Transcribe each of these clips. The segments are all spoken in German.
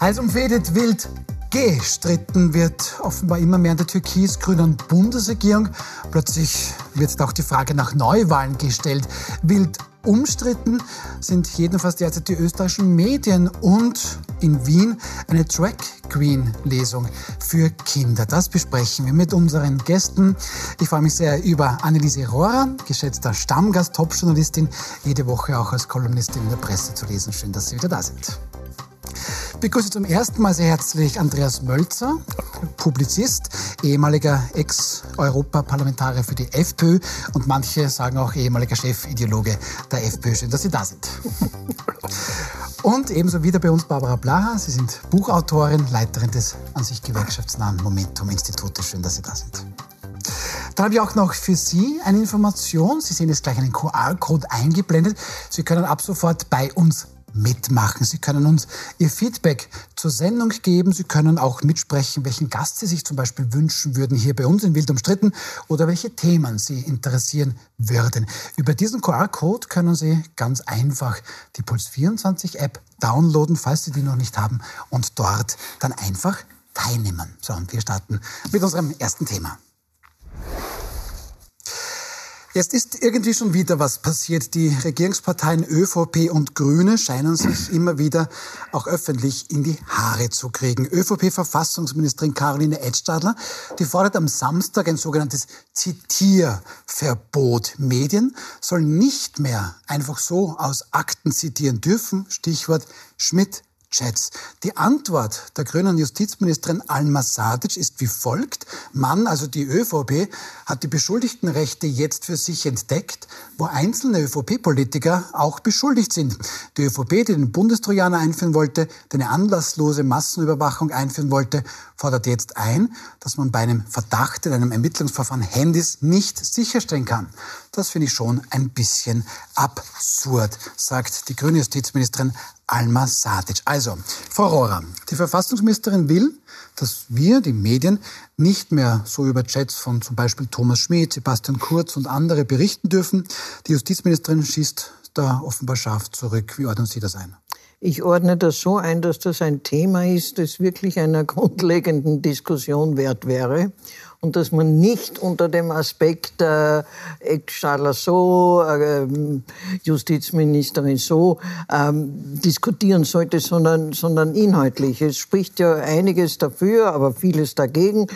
Heiß umfädet wild gestritten wird offenbar immer mehr in der türkis-grünen Bundesregierung. Plötzlich wird auch die Frage nach Neuwahlen gestellt. Wild umstritten sind jedenfalls derzeit die österreichischen Medien und in Wien eine Drag Queen Lesung für Kinder. Das besprechen wir mit unseren Gästen. Ich freue mich sehr über Anneliese Rohrer, geschätzter Stammgast, Topjournalistin, jede Woche auch als Kolumnistin in der Presse zu lesen. Schön, dass Sie wieder da sind. Ich begrüße zum ersten Mal sehr herzlich Andreas Mölzer, Publizist, ehemaliger Ex-Europaparlamentarier für die FPÖ und manche sagen auch ehemaliger Chefideologe der FPÖ. Schön, dass Sie da sind. Und ebenso wieder bei uns Barbara Blaha. Sie sind Buchautorin, Leiterin des an sich gewerkschaftsnahen Momentum-Institutes. Schön, dass Sie da sind. Dann habe ich auch noch für Sie eine Information. Sie sehen jetzt gleich einen QR-Code eingeblendet. Sie können ab sofort bei uns mitmachen. Sie können uns Ihr Feedback zur Sendung geben. Sie können auch mitsprechen, welchen Gast Sie sich zum Beispiel wünschen würden hier bei uns in Wild umstritten oder welche Themen Sie interessieren würden. Über diesen QR-Code können Sie ganz einfach die Puls 24 App downloaden, falls Sie die noch nicht haben, und dort dann einfach teilnehmen. So, und wir starten mit unserem ersten Thema. Jetzt ist irgendwie schon wieder was passiert. Die Regierungsparteien ÖVP und Grüne scheinen sich immer wieder auch öffentlich in die Haare zu kriegen. ÖVP-Verfassungsministerin Caroline Edstadler, die fordert am Samstag ein sogenanntes Zitierverbot. Medien sollen nicht mehr einfach so aus Akten zitieren dürfen. Stichwort Schmidt, Chats. Die Antwort der grünen Justizministerin Alma Sadic ist wie folgt. Mann, also die ÖVP, hat die Beschuldigtenrechte jetzt für sich entdeckt, wo einzelne ÖVP-Politiker auch beschuldigt sind. Die ÖVP, die den Bundestrojaner einführen wollte, die eine anlasslose Massenüberwachung einführen wollte, fordert jetzt ein, dass man bei einem Verdacht in einem Ermittlungsverfahren Handys nicht sicherstellen kann. Das finde ich schon ein bisschen absurd, sagt die grüne Justizministerin Alma Sadic. Also, Frau Rohrer, die Verfassungsministerin will, dass wir, die Medien, nicht mehr so über Chats von zum Beispiel Thomas Schmidt, Sebastian Kurz und andere berichten dürfen. Die Justizministerin schießt da offenbar scharf zurück. Wie ordnen Sie das ein? Ich ordne das so ein, dass das ein Thema ist, das wirklich einer grundlegenden Diskussion wert wäre und dass man nicht unter dem Aspekt äh, Eckstadler so, äh, Justizministerin so ähm, diskutieren sollte, sondern, sondern inhaltlich. Es spricht ja einiges dafür, aber vieles dagegen.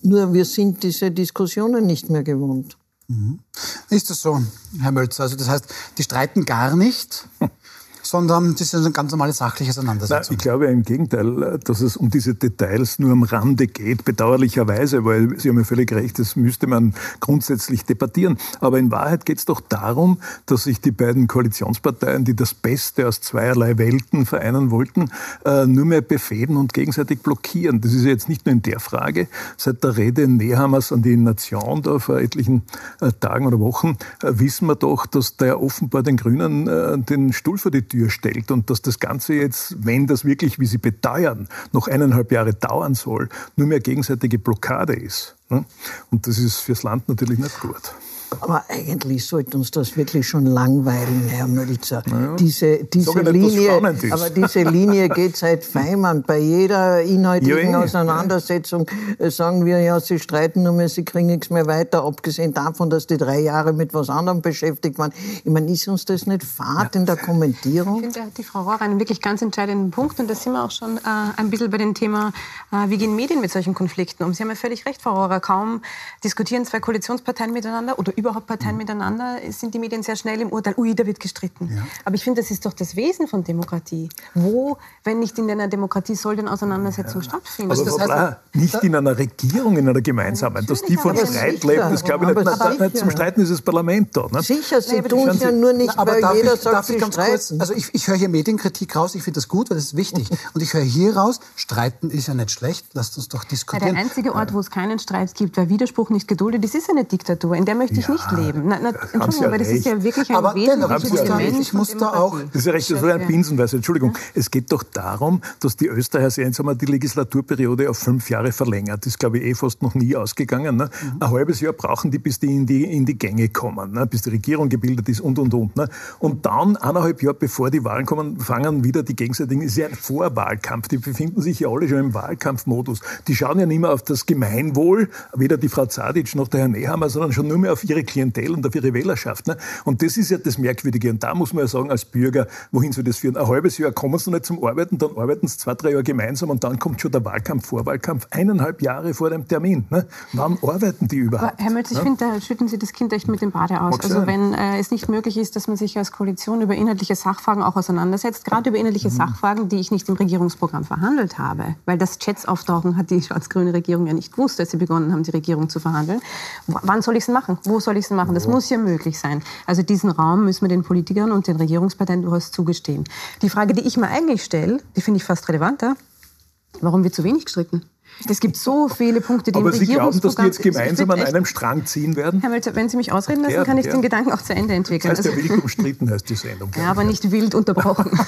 Nur wir sind diese Diskussionen nicht mehr gewohnt. Mhm. Ist das so, Herr Mölzer? Also das heißt, die streiten gar nicht? sondern das ist eine ganz normale sachliche Auseinandersetzung. Na, ich glaube im Gegenteil, dass es um diese Details nur am Rande geht, bedauerlicherweise, weil Sie haben ja völlig recht, das müsste man grundsätzlich debattieren. Aber in Wahrheit geht es doch darum, dass sich die beiden Koalitionsparteien, die das Beste aus zweierlei Welten vereinen wollten, äh, nur mehr befehden und gegenseitig blockieren. Das ist ja jetzt nicht nur in der Frage. Seit der Rede Nehammers an die Nation da vor etlichen äh, Tagen oder Wochen äh, wissen wir doch, dass der offenbar den Grünen den Stuhl vor die Tür Tür stellt und dass das Ganze jetzt, wenn das wirklich, wie Sie beteuern, noch eineinhalb Jahre dauern soll, nur mehr gegenseitige Blockade ist. Ne? Und das ist fürs Land natürlich nicht gut. Aber eigentlich sollte uns das wirklich schon langweilen, Herr Mölzer. Naja, diese, diese Linie, aber diese Linie geht seit Feimann. Bei jeder inhaltlichen ja, Auseinandersetzung ja. Äh, sagen wir ja, sie streiten nur mehr, sie kriegen nichts mehr weiter, abgesehen davon, dass die drei Jahre mit was anderem beschäftigt waren. Ich meine, ist uns das nicht fad ja. in der Kommentierung? Ich finde, die Frau Rohr einen wirklich ganz entscheidenden Punkt und da sind wir auch schon äh, ein bisschen bei dem Thema, äh, wie gehen Medien mit solchen Konflikten um? Sie haben ja völlig recht, Frau Rohrer, kaum diskutieren zwei Koalitionsparteien miteinander oder überhaupt Parteien mhm. miteinander, sind die Medien sehr schnell im Urteil, ui, da wird gestritten. Ja. Aber ich finde, das ist doch das Wesen von Demokratie. Wo, wenn nicht in einer Demokratie, soll denn Auseinandersetzung ja. stattfinden? Also das heißt, klar, nicht in einer Regierung, in einer gemeinsamen. Dass die von Streit lebt, das glaube ich nicht. nicht, nicht zum Streiten ist das Parlament da. Nicht? Sicher, sie tun es ja nur nicht, Na, weil jeder ich, sagt, sie streiten. Kurz, also ich, ich höre hier Medienkritik raus, ich finde das gut, weil das ist wichtig. Und ich höre hier raus, streiten ist ja nicht schlecht, lasst uns doch diskutieren. Ja, der einzige Ort, wo es keinen Streit gibt, weil Widerspruch nicht geduldet ist, ist eine Diktatur. In der möchte ich ich nicht leben. Na, na, Entschuldigung, ja aber das ist ja wirklich ein aber wesentliches Element ich muss da auch... Das ist ja recht, das war ein Binsenweise. Entschuldigung, es geht doch darum, dass die Österreicher jetzt wir die Legislaturperiode auf fünf Jahre verlängert. Das ist, glaube ich, eh fast noch nie ausgegangen. Ne? Mhm. Ein halbes Jahr brauchen die, bis die in die, in die Gänge kommen, ne? bis die Regierung gebildet ist und, und, und. Ne? Und dann, eineinhalb Jahre bevor die Wahlen kommen, fangen wieder die gegenseitigen, ist ja ein Vorwahlkampf. Die befinden sich ja alle schon im Wahlkampfmodus. Die schauen ja nicht mehr auf das Gemeinwohl, weder die Frau Zadic noch der Herr Nehammer, sondern schon nur mehr auf ihre Klientel und auf ihre Wählerschaft. Ne? Und das ist ja das Merkwürdige. Und da muss man ja sagen, als Bürger, wohin soll das führen? Ein halbes Jahr kommen sie nicht zum Arbeiten, dann arbeiten sie zwei, drei Jahre gemeinsam und dann kommt schon der Wahlkampf, Vorwahlkampf, eineinhalb Jahre vor dem Termin. Ne? Wann arbeiten die überhaupt? Aber Herr Mölz, ich ne? finde, da schütten Sie das Kind echt mit dem Bade aus. Mag also sein. wenn äh, es nicht möglich ist, dass man sich als Koalition über inhaltliche Sachfragen auch auseinandersetzt, gerade über inhaltliche mhm. Sachfragen, die ich nicht im Regierungsprogramm verhandelt habe, weil das Chats auftauchen hat die schwarz-grüne Regierung ja nicht gewusst, als sie begonnen haben, die Regierung zu verhandeln. W wann soll ich es machen? Wo soll ich es machen? Das muss ja möglich sein. Also diesen Raum müssen wir den Politikern und den Regierungsparteien durchaus zugestehen. Die Frage, die ich mir eigentlich stelle, die finde ich fast relevanter. Warum wird zu wenig gestritten? Es gibt so viele Punkte, die Aber im Sie glauben, dass die jetzt gemeinsam an einem Strang ziehen werden? Herr Melzer, wenn Sie mich ausreden lassen, kann ich ja. den Gedanken auch zu Ende entwickeln. Das heißt ja wild umstritten, heißt die Sendung. Ja, aber nicht wild unterbrochen.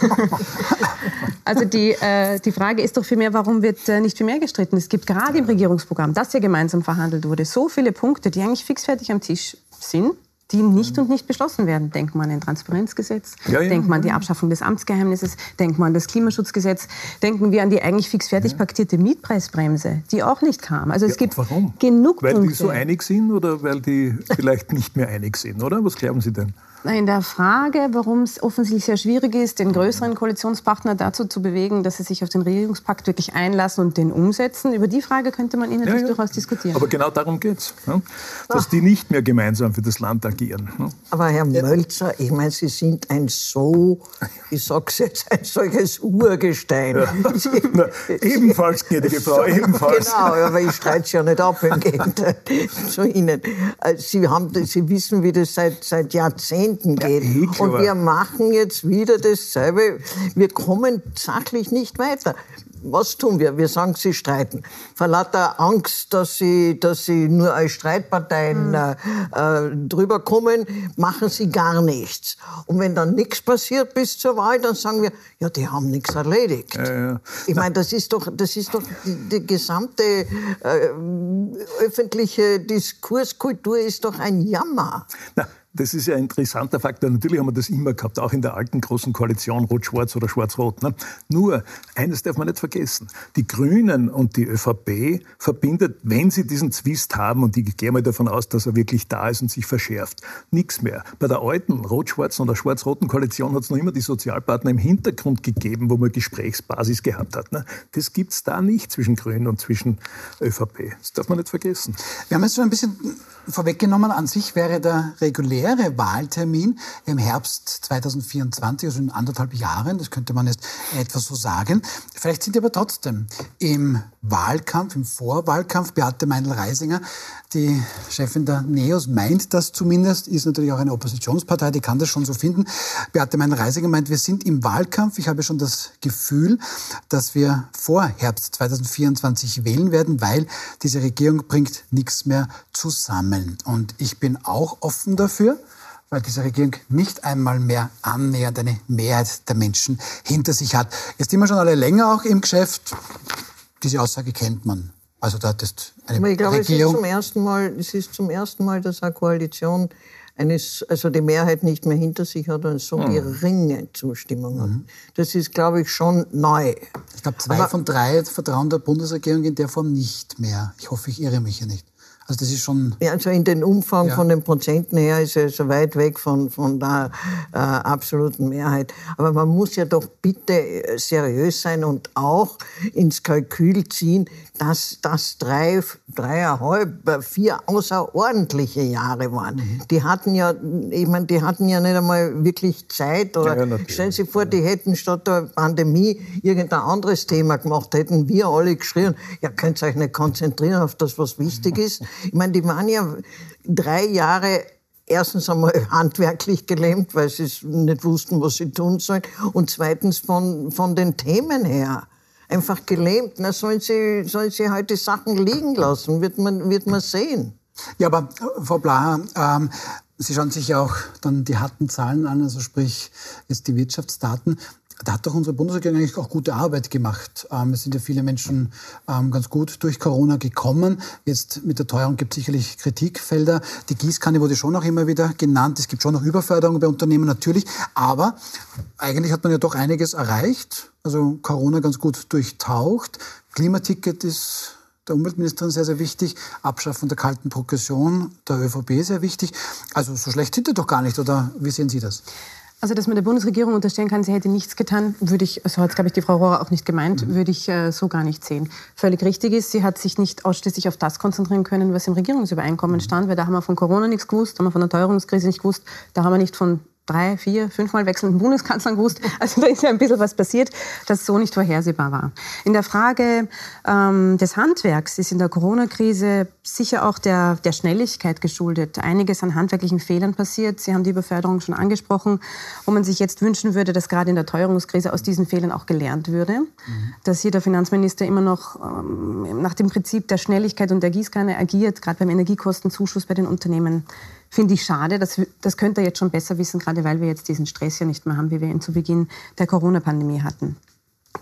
also die, äh, die Frage ist doch vielmehr, warum wird äh, nicht viel mehr gestritten? Es gibt gerade im Regierungsprogramm, das ja gemeinsam verhandelt wurde, so viele Punkte, die eigentlich fixfertig am Tisch sind, die nicht und nicht beschlossen werden. Denkt man an ein Transparenzgesetz, ja, ja, denkt man an die Abschaffung des Amtsgeheimnisses, denkt man an das Klimaschutzgesetz, denken wir an die eigentlich fix fertig paktierte Mietpreisbremse, die auch nicht kam. Also es gibt warum? genug Weil Punkte. die so einig sind oder weil die vielleicht nicht mehr einig sind, oder? Was glauben Sie denn? In der Frage, warum es offensichtlich sehr schwierig ist, den größeren Koalitionspartner dazu zu bewegen, dass sie sich auf den Regierungspakt wirklich einlassen und den umsetzen, über die Frage könnte man inhaltlich ja, ja. durchaus diskutieren. Aber genau darum geht es, ne? dass Ach. die nicht mehr gemeinsam für das Land agieren. Ne? Aber Herr Mölzer, ich meine, Sie sind ein so, ich sage es jetzt, ein solches Urgestein. Ja. Na, ebenfalls, gnädige Frau, ebenfalls. Genau, aber ich streite es ja nicht ab im Gegenteil zu Ihnen. Äh, Sie, haben, Sie wissen, wie das seit, seit Jahrzehnten Geht. Ja, und wir machen jetzt wieder dasselbe. Wir kommen sachlich nicht weiter. Was tun wir? Wir sagen, sie streiten. Vor lauter Angst, dass sie, dass sie nur als Streitparteien mhm. äh, drüber kommen, machen sie gar nichts. Und wenn dann nichts passiert bis zur Wahl, dann sagen wir, ja, die haben nichts erledigt. Ja, ja. Ich meine, das ist doch, das ist doch die, die gesamte äh, öffentliche Diskurskultur ist doch ein Jammer. Na, das ist ja ein interessanter Faktor. Natürlich haben wir das immer gehabt, auch in der alten großen Koalition, Rot-Schwarz oder Schwarz-Rot. Ne? Nur, eines darf man nicht vergessen. Die Grünen und die ÖVP verbindet, wenn sie diesen Zwist haben, und ich gehe mal davon aus, dass er wirklich da ist und sich verschärft, nichts mehr. Bei der alten rot-schwarzen oder schwarz-roten Koalition hat es noch immer die Sozialpartner im Hintergrund gegeben, wo man Gesprächsbasis gehabt hat. Ne? Das gibt es da nicht zwischen Grünen und zwischen ÖVP. Das darf man nicht vergessen. Wir haben jetzt schon ein bisschen vorweggenommen, an sich wäre der reguläre Wahltermin im Herbst 2024, also in anderthalb Jahren, das könnte man jetzt etwa so sagen. Vielleicht sind aber trotzdem im Wahlkampf, im Vorwahlkampf, Beate Meinl-Reisinger, die Chefin der NEOS, meint das zumindest, ist natürlich auch eine Oppositionspartei, die kann das schon so finden. Beate Meinl-Reisinger meint, wir sind im Wahlkampf. Ich habe schon das Gefühl, dass wir vor Herbst 2024 wählen werden, weil diese Regierung bringt nichts mehr zusammen. Und ich bin auch offen dafür, weil diese Regierung nicht einmal mehr annähernd eine Mehrheit der Menschen hinter sich hat. Jetzt sind wir schon alle länger auch im Geschäft. Diese Aussage kennt man. Also da hat es eine Aber ich glaube, Regierung. Es ist, zum ersten Mal, es ist zum ersten Mal, dass eine Koalition eines, also die Mehrheit nicht mehr hinter sich hat und so mhm. geringe Zustimmung hat. Mhm. Das ist, glaube ich, schon neu. Ich glaube, zwei Aber von drei vertrauen der Bundesregierung in der Form nicht mehr. Ich hoffe, ich irre mich hier nicht. Also das ist schon. Ja, also in den Umfang ja. von den Prozenten her ist er so weit weg von, von der äh, absoluten Mehrheit. Aber man muss ja doch bitte äh, seriös sein und auch ins Kalkül ziehen, dass das drei, dreieinhalb, vier außerordentliche Jahre waren. Mhm. Die hatten ja, ich meine, die hatten ja nicht einmal wirklich Zeit. Oder ja, stellen Sie vor, die hätten statt der Pandemie irgendein anderes Thema gemacht, hätten wir alle geschrien, ja, könnt ihr euch nicht konzentrieren auf das, was wichtig ist. Ich meine, die waren ja drei Jahre erstens einmal handwerklich gelähmt, weil sie nicht wussten, was sie tun sollen. Und zweitens von, von den Themen her. Einfach gelähmt. Na, sollen sie, sollen sie halt die Sachen liegen lassen, wird man, wird man sehen. Ja, aber äh, Frau Blaha, ähm, Sie schauen sich ja auch dann die harten Zahlen an, also sprich jetzt die Wirtschaftsdaten. Da hat doch unsere Bundesregierung eigentlich auch gute Arbeit gemacht. Ähm, es sind ja viele Menschen ähm, ganz gut durch Corona gekommen. Jetzt mit der Teuerung gibt es sicherlich Kritikfelder. Die Gießkanne wurde schon auch immer wieder genannt. Es gibt schon noch Überförderung bei Unternehmen natürlich. Aber eigentlich hat man ja doch einiges erreicht. Also Corona ganz gut durchtaucht. Klimaticket ist der Umweltministerin sehr, sehr wichtig. Abschaffung der kalten Progression der ÖVP sehr wichtig. Also so schlecht sind die doch gar nicht, oder wie sehen Sie das? Also, dass man der Bundesregierung unterstellen kann, sie hätte nichts getan, würde ich, so hat es, glaube ich, die Frau Rohrer auch nicht gemeint, mhm. würde ich äh, so gar nicht sehen. Völlig richtig ist, sie hat sich nicht ausschließlich auf das konzentrieren können, was im Regierungsübereinkommen stand, weil da haben wir von Corona nichts gewusst, haben wir von der Teuerungskrise nicht gewusst, da haben wir nicht von drei, vier, fünfmal wechselnden Bundeskanzlern gewusst. Also da ist ja ein bisschen was passiert, das so nicht vorhersehbar war. In der Frage ähm, des Handwerks ist in der Corona-Krise sicher auch der, der Schnelligkeit geschuldet. Einiges an handwerklichen Fehlern passiert. Sie haben die Beförderung schon angesprochen, wo man sich jetzt wünschen würde, dass gerade in der Teuerungskrise aus diesen Fehlern auch gelernt würde. Mhm. Dass hier der Finanzminister immer noch ähm, nach dem Prinzip der Schnelligkeit und der Gießkanne agiert, gerade beim Energiekostenzuschuss bei den Unternehmen finde ich schade. Das, das könnte er jetzt schon besser wissen, gerade weil wir jetzt diesen Stress ja nicht mehr haben, wie wir ihn zu Beginn der Corona-Pandemie hatten.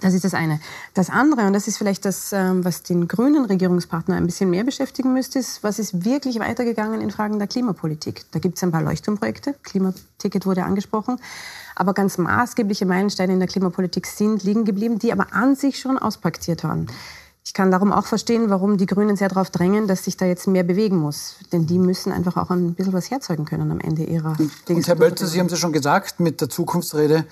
Das ist das eine. Das andere, und das ist vielleicht das, ähm, was den grünen Regierungspartner ein bisschen mehr beschäftigen müsste, ist, was ist wirklich weitergegangen in Fragen der Klimapolitik. Da gibt es ein paar Leuchtturmprojekte, Klimaticket wurde angesprochen, aber ganz maßgebliche Meilensteine in der Klimapolitik sind liegen geblieben, die aber an sich schon auspaktiert waren. Ich kann darum auch verstehen, warum die Grünen sehr darauf drängen, dass sich da jetzt mehr bewegen muss. Denn die müssen einfach auch ein bisschen was herzeugen können am Ende ihrer Und Herr Bölzer, Sie haben es ja schon gesagt mit der Zukunftsrede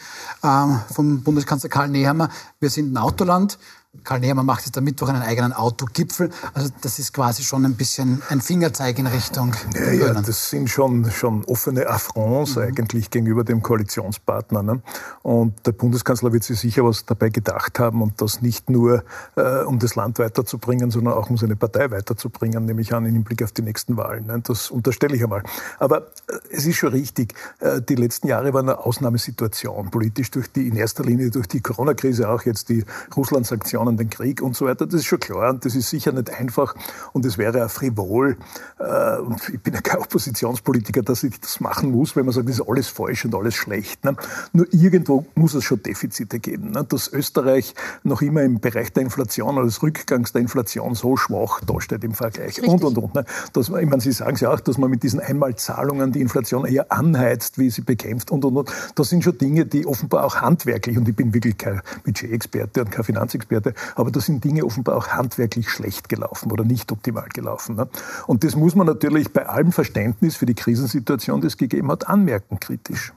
ähm, vom Bundeskanzler Karl Nehammer, wir sind ein Autoland. Karl Nehammer macht jetzt am Mittwoch einen eigenen Autogipfel. Also das ist quasi schon ein bisschen ein Fingerzeig in Richtung. Ja, ja das sind schon, schon offene Affronts mhm. eigentlich gegenüber dem Koalitionspartner. Ne? Und der Bundeskanzler wird sich sicher was dabei gedacht haben und das nicht nur, äh, um das Land weiterzubringen, sondern auch um seine Partei weiterzubringen, nämlich an im Blick auf die nächsten Wahlen. Ne? Das unterstelle ich einmal. Aber äh, es ist schon richtig, äh, die letzten Jahre waren eine Ausnahmesituation, politisch durch die, in erster Linie durch die Corona-Krise, auch jetzt die Russland-Sanktionen Sanktionen, den Krieg und so weiter. Das ist schon klar und das ist sicher nicht einfach und es wäre auch frivol. Äh, und ich bin ja kein Oppositionspolitiker, dass ich das machen muss, wenn man sagt, das ist alles falsch und alles schlecht. Ne? Nur irgendwo muss es schon Defizite geben. Ne? Dass Österreich noch immer im Bereich der Inflation oder des Rückgangs der Inflation so schwach dasteht im Vergleich Richtig. und und und. Ne? Dass man, ich meine, Sie sagen es ja auch, dass man mit diesen Einmalzahlungen die Inflation eher anheizt, wie sie bekämpft und und und. Das sind schon Dinge, die offenbar auch handwerklich, und ich bin wirklich kein Budgetexperte und kein Finanzexperte, aber da sind Dinge offenbar auch handwerklich schlecht gelaufen oder nicht optimal gelaufen. Ne? Und das muss man natürlich bei allem Verständnis für die Krisensituation, die es gegeben hat, anmerken, kritisch.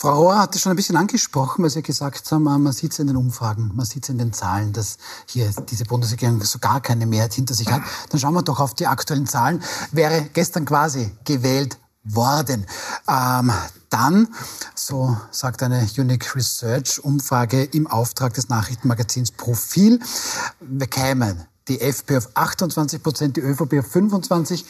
Frau Rohr hat es schon ein bisschen angesprochen, weil Sie gesagt haben, man sieht es in den Umfragen, man sieht es in den Zahlen, dass hier diese Bundesregierung so gar keine Mehrheit hinter sich hat. Dann schauen wir doch auf die aktuellen Zahlen. Wäre gestern quasi gewählt worden. Ähm, dann, so sagt eine Unique Research Umfrage im Auftrag des Nachrichtenmagazins Profil, bekämen die FPÖ auf 28 Prozent, die ÖVP auf 25,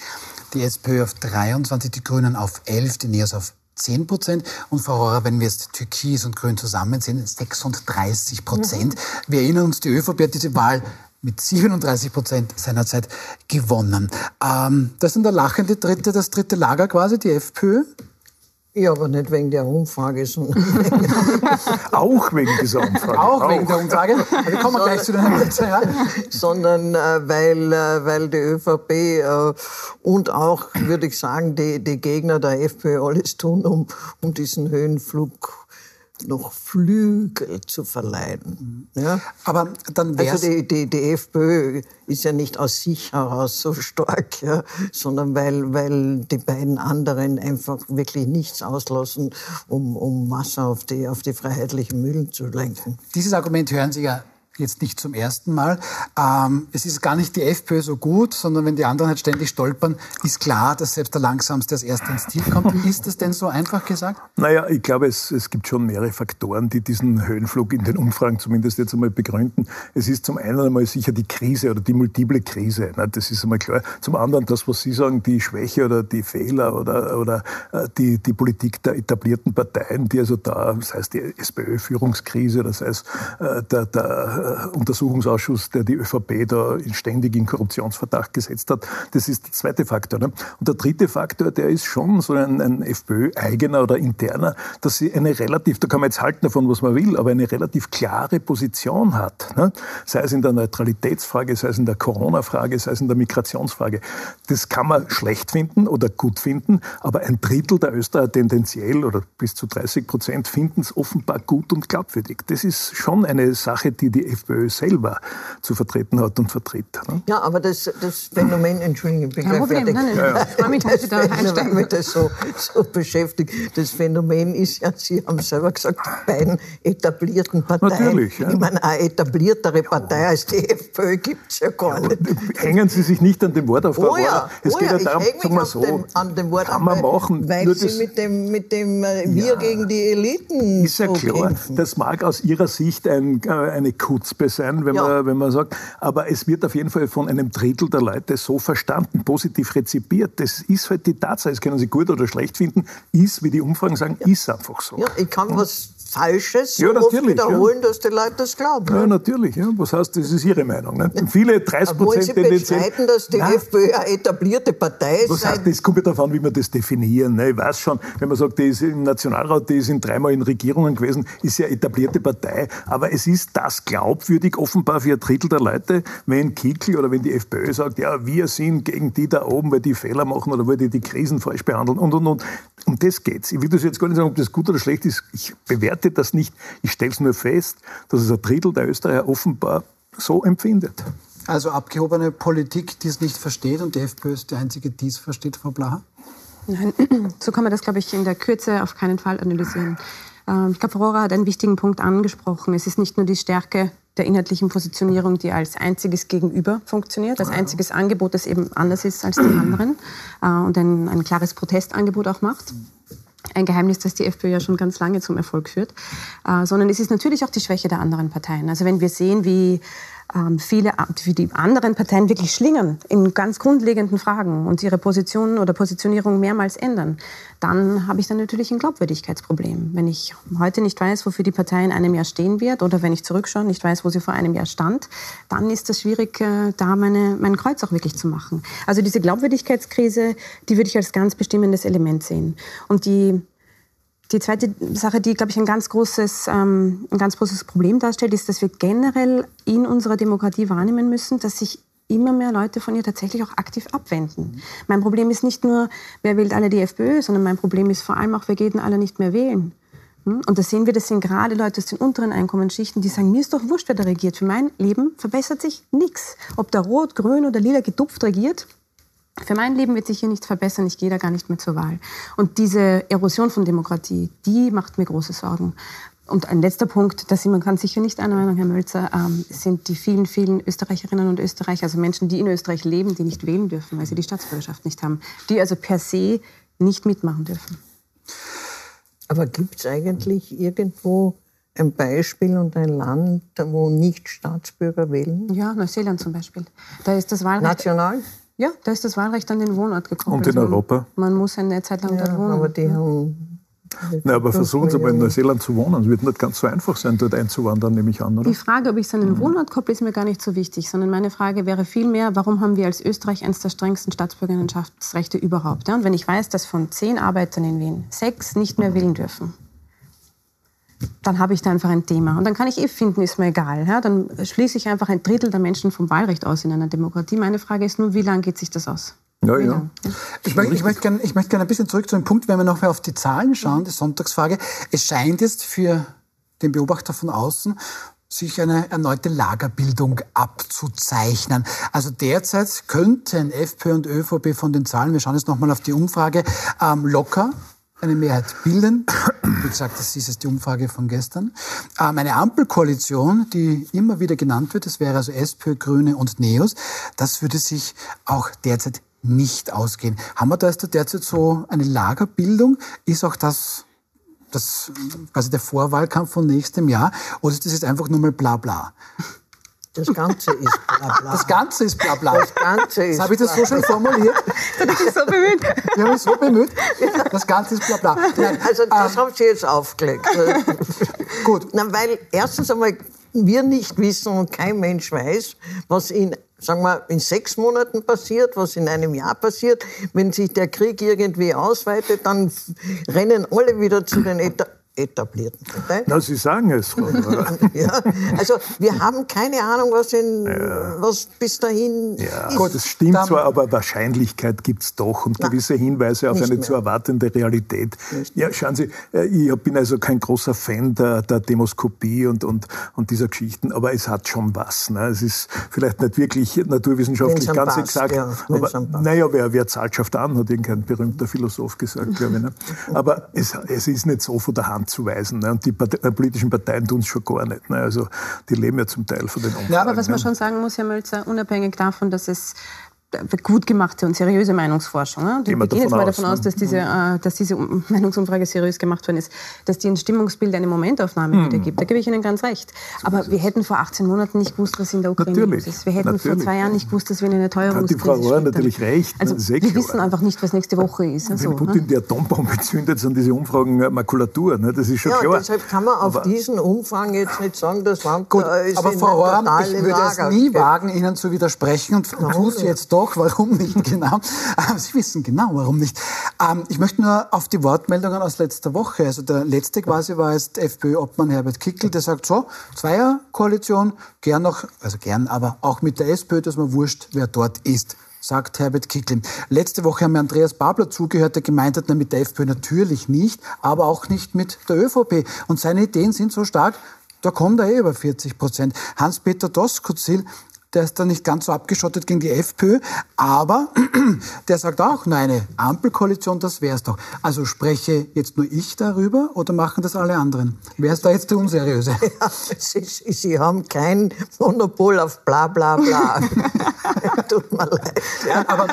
die SPÖ auf 23, die Grünen auf 11, die NEOS auf 10 Prozent. Und Frau Rohrer, wenn wir jetzt Türkis und Grün zusammen sind, 36 Prozent. Mhm. Wir erinnern uns, die ÖVP hat diese Wahl mit 37 Prozent seinerzeit gewonnen. Ähm, das ist dann der lachende dritte, das dritte Lager quasi, die FPÖ. Ja, aber nicht wegen der Umfrage, sondern auch wegen dieser Umfrage. Auch, auch. wegen der Umfrage. Wir kommen gleich zu den ja. Sondern äh, weil, äh, weil die ÖVP äh, und auch, würde ich sagen, die, die Gegner der FPÖ alles tun, um, um diesen Höhenflug noch Flügel zu verleihen. Ja? Aber dann wär's also die, die, die FPÖ ist ja nicht aus sich heraus so stark, ja, sondern weil, weil die beiden anderen einfach wirklich nichts auslassen, um, um Wasser auf die, auf die freiheitlichen Mühlen zu lenken. Dieses Argument hören Sie ja jetzt nicht zum ersten Mal. Ähm, es ist gar nicht die FPÖ so gut, sondern wenn die anderen halt ständig stolpern, ist klar, dass selbst der Langsamste als Erster ins Ziel kommt. Ist das denn so einfach gesagt? Naja, ich glaube, es, es gibt schon mehrere Faktoren, die diesen Höhenflug in den Umfragen zumindest jetzt einmal begründen. Es ist zum einen einmal sicher die Krise oder die multiple Krise. Ne? Das ist einmal klar. Zum anderen das, was Sie sagen, die Schwäche oder die Fehler oder, oder äh, die, die Politik der etablierten Parteien, die also da, das heißt die SPÖ-Führungskrise, das heißt äh, der, der der Untersuchungsausschuss, der die ÖVP da ständig in Korruptionsverdacht gesetzt hat. Das ist der zweite Faktor. Ne? Und der dritte Faktor, der ist schon so ein, ein FPÖ-eigener oder interner, dass sie eine relativ, da kann man jetzt halten davon, was man will, aber eine relativ klare Position hat. Ne? Sei es in der Neutralitätsfrage, sei es in der Corona-Frage, sei es in der Migrationsfrage. Das kann man schlecht finden oder gut finden, aber ein Drittel der Österreicher tendenziell oder bis zu 30 Prozent finden es offenbar gut und glaubwürdig. Das ist schon eine Sache, die die FPÖ selber zu vertreten hat und vertritt. Ne? Ja, aber das, das Phänomen, Entschuldigung, ich bin gleich fertig. Nein, nein, ja, ja. Ich freue mich, dass Sie da einsteigen. Mich das so, so beschäftigt. Das Phänomen ist ja, Sie haben selber gesagt, die beiden etablierten Parteien. Natürlich, ja. Ich meine, eine etabliertere Partei als die FPÖ gibt es ja gar nicht. Hängen Sie sich nicht an dem Wort auf, oh ja, Es oh geht ja, ja darum, sagen wir so, dem, an dem Wort kann man machen. Weil Sie mit dem, mit dem äh, Wir ja, gegen die Eliten Ist ja so klar, kämpfen. das mag aus Ihrer Sicht ein, äh, eine Kutzpe sein, wenn, ja. man, wenn man sagt, aber es wird auf jeden Fall von einem Drittel der Leute so verstanden, positiv rezipiert. Das ist halt die Tatsache, das können Sie gut oder schlecht finden, ist, wie die Umfragen sagen, ja. ist einfach so. Ja, ich kann was Falsches so ja, oft wiederholen, ja. dass die Leute das glauben. Ja, natürlich. Ja. Was heißt, das ist Ihre Meinung. Ne? Viele 30 Prozent Sie bestreiten, dass die Nein. FPÖ eine etablierte Partei ist? Was heißt, das kommt ja darauf an, wie wir das definieren. Ne? Ich weiß schon, wenn man sagt, die ist im Nationalrat, die sind dreimal in Regierungen gewesen, ist ja eine etablierte Partei. Aber es ist das glaubwürdig offenbar für ein Drittel der Leute, wenn Kickl oder wenn die FPÖ sagt, ja, wir sind gegen die da oben, weil die Fehler machen oder weil die die Krisen falsch behandeln und, und, und. Um das geht's. Ich will das jetzt gar nicht sagen, ob das gut oder schlecht ist. Ich bewerte das nicht. Ich stelle es nur fest, dass es ein Drittel der Österreicher offenbar so empfindet. Also abgehobene Politik, die es nicht versteht und die FPÖ ist die einzige, die es versteht, Frau Blaha? Nein, so kann man das, glaube ich, in der Kürze auf keinen Fall analysieren. Ähm, ich glaube, Frau Rohrer hat einen wichtigen Punkt angesprochen. Es ist nicht nur die Stärke der inhaltlichen Positionierung, die als einziges Gegenüber funktioniert, als einziges Angebot, das eben anders ist als die anderen äh, und ein, ein klares Protestangebot auch macht. Ein Geheimnis, das die FPÖ ja schon ganz lange zum Erfolg führt, äh, sondern es ist natürlich auch die Schwäche der anderen Parteien. Also wenn wir sehen, wie ähm, viele, wie die anderen Parteien wirklich schlingern in ganz grundlegenden Fragen und ihre Position oder Positionierung mehrmals ändern, dann habe ich dann natürlich ein Glaubwürdigkeitsproblem. Wenn ich heute nicht weiß, wofür die Partei in einem Jahr stehen wird oder wenn ich zurückschaue, nicht weiß, wo sie vor einem Jahr stand, dann ist es schwierig, äh, da meine, mein Kreuz auch wirklich zu machen. Also diese Glaubwürdigkeitskrise, die würde ich als ganz bestimmendes Element sehen. Und die die zweite Sache, die, glaube ich, ein ganz, großes, ähm, ein ganz großes Problem darstellt, ist, dass wir generell in unserer Demokratie wahrnehmen müssen, dass sich immer mehr Leute von ihr tatsächlich auch aktiv abwenden. Mein Problem ist nicht nur, wer wählt alle die FPÖ, sondern mein Problem ist vor allem auch, wer geht denn alle nicht mehr wählen. Hm? Und da sehen wir, das sind gerade Leute aus den unteren Einkommensschichten, die sagen, mir ist doch wurscht, wer da regiert. Für mein Leben verbessert sich nichts. Ob da rot, grün oder lila gedupft regiert, für mein Leben wird sich hier nichts verbessern, ich gehe da gar nicht mehr zur Wahl. Und diese Erosion von Demokratie, die macht mir große Sorgen. Und ein letzter Punkt, da sind wir ganz sicher nicht einer Meinung, Herr Mölzer, ähm, sind die vielen, vielen Österreicherinnen und Österreicher, also Menschen, die in Österreich leben, die nicht wählen dürfen, weil sie die Staatsbürgerschaft nicht haben, die also per se nicht mitmachen dürfen. Aber gibt es eigentlich irgendwo ein Beispiel und ein Land, wo nicht Staatsbürger wählen? Ja, Neuseeland zum Beispiel. Da ist das Wahlrecht. National? Ja, da ist das Wahlrecht an den Wohnort gekommen. Und in also Europa? Man muss eine Zeit lang ja, dort wohnen. Aber die haben na, aber versuchen Sie mal in Neuseeland zu wohnen. Es wird nicht ganz so einfach sein, dort einzuwandern, nehme ich an, oder? Die Frage, ob ich es an den mhm. Wohnort kopple, ist mir gar nicht so wichtig, sondern meine Frage wäre vielmehr, warum haben wir als Österreich eines der strengsten Staatsbürgerschaftsrechte überhaupt? Ja? Und wenn ich weiß, dass von zehn Arbeitern in Wien sechs nicht mehr wählen dürfen, dann habe ich da einfach ein Thema. Und dann kann ich eh finden, ist mir egal. Ja? Dann schließe ich einfach ein Drittel der Menschen vom Wahlrecht aus in einer Demokratie. Meine Frage ist nur, wie lange geht sich das aus? Ja, ja. Ich möchte, ich, möchte gerne, ich möchte gerne ein bisschen zurück zu dem Punkt, wenn wir noch mal auf die Zahlen schauen, die Sonntagsfrage. Es scheint jetzt für den Beobachter von außen sich eine erneute Lagerbildung abzuzeichnen. Also derzeit könnten FPÖ und ÖVP von den Zahlen, wir schauen jetzt nochmal auf die Umfrage, ähm, locker eine Mehrheit bilden. Wie gesagt, das ist jetzt die Umfrage von gestern. Ähm, eine Ampelkoalition, die immer wieder genannt wird, das wäre also SPÖ, Grüne und NEOS, das würde sich auch derzeit nicht ausgehen. Haben wir da jetzt derzeit so eine Lagerbildung? Ist auch das, das quasi der Vorwahlkampf von nächstem Jahr? Oder ist das jetzt einfach nur mal bla bla? Das Ganze ist bla bla. Das Ganze ist bla bla. Das Ganze ist Habe ich das so schön formuliert? Das ist so bemüht. Ich habe mich so bemüht. Das Ganze ist bla bla. Nein, also das ähm, haben Sie jetzt aufgelegt. Gut. Na, weil erstens einmal wir nicht wissen und kein Mensch weiß, was in sagen wir, in sechs Monaten passiert, was in einem Jahr passiert. Wenn sich der Krieg irgendwie ausweitet, dann rennen alle wieder zu den Eta etablierten Parteien. Na, Sie sagen es, Frau ja, Also wir haben keine Ahnung, was, in, ja. was bis dahin ja. ist. Gut, das stimmt Dann, zwar, aber Wahrscheinlichkeit gibt es doch und Na, gewisse Hinweise auf eine mehr. zu erwartende Realität. Nicht ja, schauen Sie, äh, ich bin also kein großer Fan der, der Demoskopie und, und, und dieser Geschichten, aber es hat schon was. Ne? Es ist vielleicht nicht wirklich naturwissenschaftlich ganz passt, exakt, ja, aber naja, wer, wer zahlt, schafft an, hat irgendein berühmter Philosoph gesagt, glaube ich. Ne? Aber es, es ist nicht so von der Hand anzuweisen. Ne? Und die Partei, äh, politischen Parteien tun es schon gar nicht. Ne? Also die leben ja zum Teil von den Umfragen. Ja, aber was man schon sagen muss, Herr Mölzer, unabhängig davon, dass es gut gemachte und seriöse Meinungsforschung. Ne? Ich gehe jetzt mal davon aus, dass, diese, mhm. äh, dass diese Meinungsumfrage seriös gemacht worden ist, dass die ein Stimmungsbild eine Momentaufnahme mhm. wiedergibt. Da gebe ich Ihnen ganz recht. Aber wir hätten vor 18 Monaten nicht gewusst, was in der Ukraine natürlich, los ist. Wir hätten natürlich. vor zwei Jahren nicht gewusst, dass wir in eine Teuerungskrise Hat die Frau Rohr natürlich recht. Also wir klar. wissen einfach nicht, was nächste Woche ist. Wenn also, Putin ne? die Atombombe zündet, sind diese Umfragen Makulatur. Ne? Das ist schon ja, klar. deshalb kann man auf aber diesen Umfragen jetzt nicht sagen, das Land Gut, ist aber Frau Rohr, ich würde es nie wagen, Ihnen zu widersprechen und tue es jetzt doch. Warum nicht? genau. Sie wissen genau, warum nicht. Ähm, ich möchte nur auf die Wortmeldungen aus letzter Woche. Also der letzte quasi war jetzt FPÖ-Obmann Herbert Kickel, der sagt so, Zweierkoalition, gern noch, also gern, aber auch mit der SPÖ, dass man wurscht, wer dort ist sagt Herbert Kickl. Letzte Woche haben wir Andreas Babler zugehört, der gemeint hat, mit der FPÖ natürlich nicht, aber auch nicht mit der ÖVP. Und seine Ideen sind so stark, da kommt er eh über 40 Prozent. Hans-Peter Doskozil der ist dann nicht ganz so abgeschottet gegen die FPÖ, aber der sagt auch, nein, eine Ampelkoalition, das wäre es doch. Also spreche jetzt nur ich darüber oder machen das alle anderen? Wer ist da jetzt der Unseriöse? Ja, Sie, Sie haben kein Monopol auf bla bla bla. Tut mir leid. Ja, aber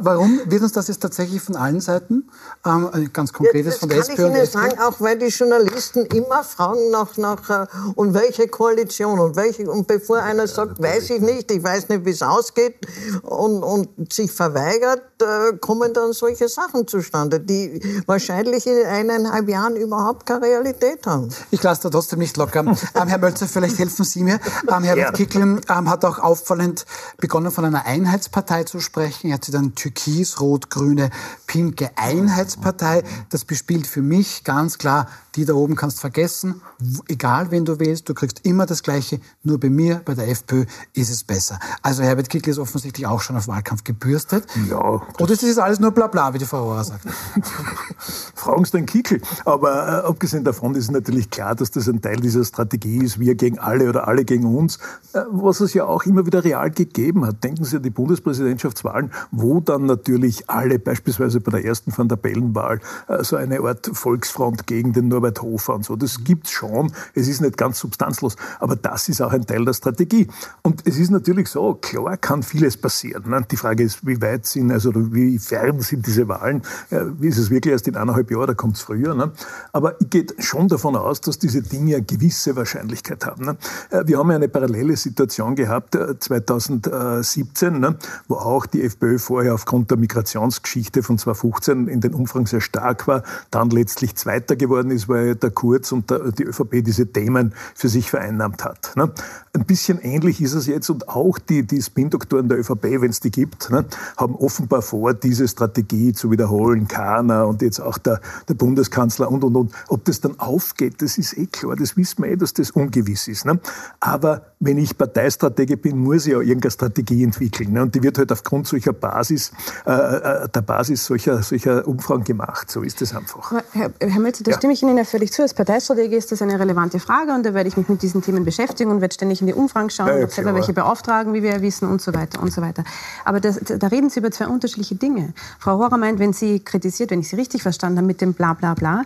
warum wird uns das jetzt tatsächlich von allen Seiten, ähm, ganz konkretes ja, von der SPÖ und ich Ihnen sagen, auch weil die Journalisten immer fragen nach, nach äh, und welche Koalition und welche, und bevor einer sagt, weiß ich nicht, nicht, ich weiß nicht, wie es ausgeht und, und sich verweigert, äh, kommen dann solche Sachen zustande, die wahrscheinlich in eineinhalb Jahren überhaupt keine Realität haben. Ich lasse da trotzdem nicht locker. ähm, Herr Mölzer, vielleicht helfen Sie mir. Ähm, Herbert ja. Kickl ähm, hat auch auffallend begonnen, von einer Einheitspartei zu sprechen. Er hat sie dann türkis-rot-grüne, pinke Einheitspartei. Das bespielt für mich ganz klar die da oben kannst vergessen, egal wen du wählst, du kriegst immer das Gleiche, nur bei mir, bei der FPÖ, ist es besser. Also Herbert Kickl ist offensichtlich auch schon auf Wahlkampf gebürstet. Ja. Oder ist das alles nur Blabla, wie die Frau Rohr sagt? Fragen Sie den Kickl. Aber äh, abgesehen davon ist natürlich klar, dass das ein Teil dieser Strategie ist, wir gegen alle oder alle gegen uns, äh, was es ja auch immer wieder real gegeben hat. Denken Sie an die Bundespräsidentschaftswahlen, wo dann natürlich alle, beispielsweise bei der ersten Van der Bellen-Wahl, äh, so eine Art Volksfront gegen den Norbert Norbert Hofer und so. Das gibt's schon. Es ist nicht ganz substanzlos. Aber das ist auch ein Teil der Strategie. Und es ist natürlich so, klar kann vieles passieren. Ne? Die Frage ist, wie weit sind, also wie fern sind diese Wahlen? Wie ist es wirklich erst in eineinhalb Jahren, da kommt es früher. Ne? Aber ich gehe schon davon aus, dass diese Dinge eine gewisse Wahrscheinlichkeit haben. Ne? Äh, wir haben ja eine parallele Situation gehabt, 2017, äh, wo auch die FPÖ vorher aufgrund der Migrationsgeschichte von 2015 in den Umfragen sehr stark war, dann letztlich Zweiter geworden ist, weil der Kurz und die ÖVP diese Themen für sich vereinnahmt hat. Ein bisschen ähnlich ist es jetzt und auch die, die Spin-Doktoren der ÖVP, wenn es die gibt, ne, haben offenbar vor, diese Strategie zu wiederholen. Kahner und jetzt auch der, der Bundeskanzler und, und, und. Ob das dann aufgeht, das ist eh klar, das wissen wir eh, dass das ungewiss ist. Ne? Aber wenn ich Parteistratege bin, muss ich ja irgendeine Strategie entwickeln. Ne? Und die wird halt aufgrund solcher Basis, äh, äh der Basis solcher, solcher Umfragen gemacht. So ist es einfach. Herr, Herr Mölzer, da ja. stimme ich Ihnen ja völlig zu. Als Parteistratege ist das eine relevante Frage und da werde ich mich mit diesen Themen beschäftigen und werde ständig in die Umfragen schauen, ja, selber welche beauftragen, wie wir ja wissen und so weiter und so weiter. Aber das, da reden Sie über zwei unterschiedliche Dinge. Frau Horer meint, wenn sie kritisiert, wenn ich Sie richtig verstanden habe mit dem Bla bla bla,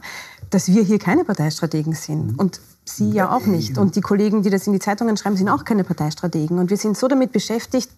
dass wir hier keine Parteistrategen sind. Und Sie ja auch nicht. Und die Kollegen, die das in die Zeitungen schreiben, sind auch keine Parteistrategen. Und wir sind so damit beschäftigt,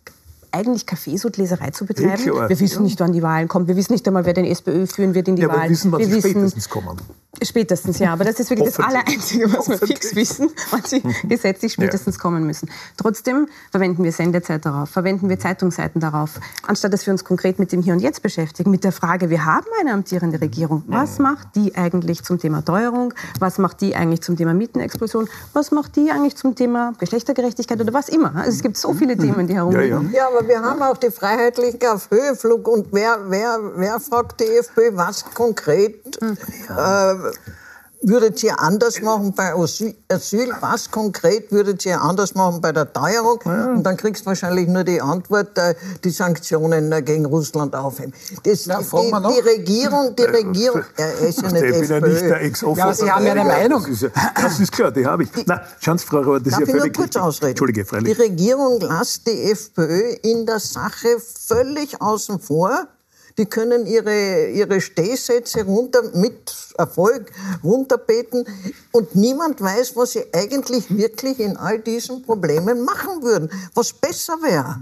eigentlich Kaffeesudleserei zu betreiben. Wir wissen nicht, wann die Wahlen kommen. Wir wissen nicht einmal, wer den SPÖ führen wird in die ja, Wahlen. wir wissen, wann wir sie wissen, spätestens kommen. Spätestens, ja. Aber das ist wirklich das Allereinzige, was wir fix wissen, wann sie gesetzlich spätestens ja. kommen müssen. Trotzdem verwenden wir Sendezeit darauf, verwenden wir Zeitungsseiten darauf, anstatt dass wir uns konkret mit dem Hier und Jetzt beschäftigen, mit der Frage, wir haben eine amtierende Regierung. Was macht die eigentlich zum Thema Teuerung? Was macht die eigentlich zum Thema Mietenexplosion? Was macht die eigentlich zum Thema Geschlechtergerechtigkeit oder was immer? Also es gibt so viele Themen, die herumliegen. Ja, ja. ja, aber wir haben auch die Freiheitlichen auf Höheflug. Und wer, wer, wer fragt die FPÖ, was konkret hm. äh, würdet ihr anders machen bei Asyl? Was konkret würdet ihr anders machen bei der Teuerung? Ja. Und dann kriegst du wahrscheinlich nur die Antwort, äh, die Sanktionen äh, gegen Russland aufheben. Das, Na, die, die, Regierung, die Regierung, er ist ja nicht ich bin ja nicht der ex Ja, Sie haben ja eine Meinung. Das ist klar, die habe ich. Na, schauen Sie, Frau Rohr, das ist ja völlig nur kurz ausreden? Entschuldige, freilich. Die Regierung lässt die FPÖ in der Sache völlig außen vor die können ihre, ihre Stehsätze runter, mit Erfolg runterbeten und niemand weiß, was sie eigentlich wirklich in all diesen Problemen machen würden, was besser wäre.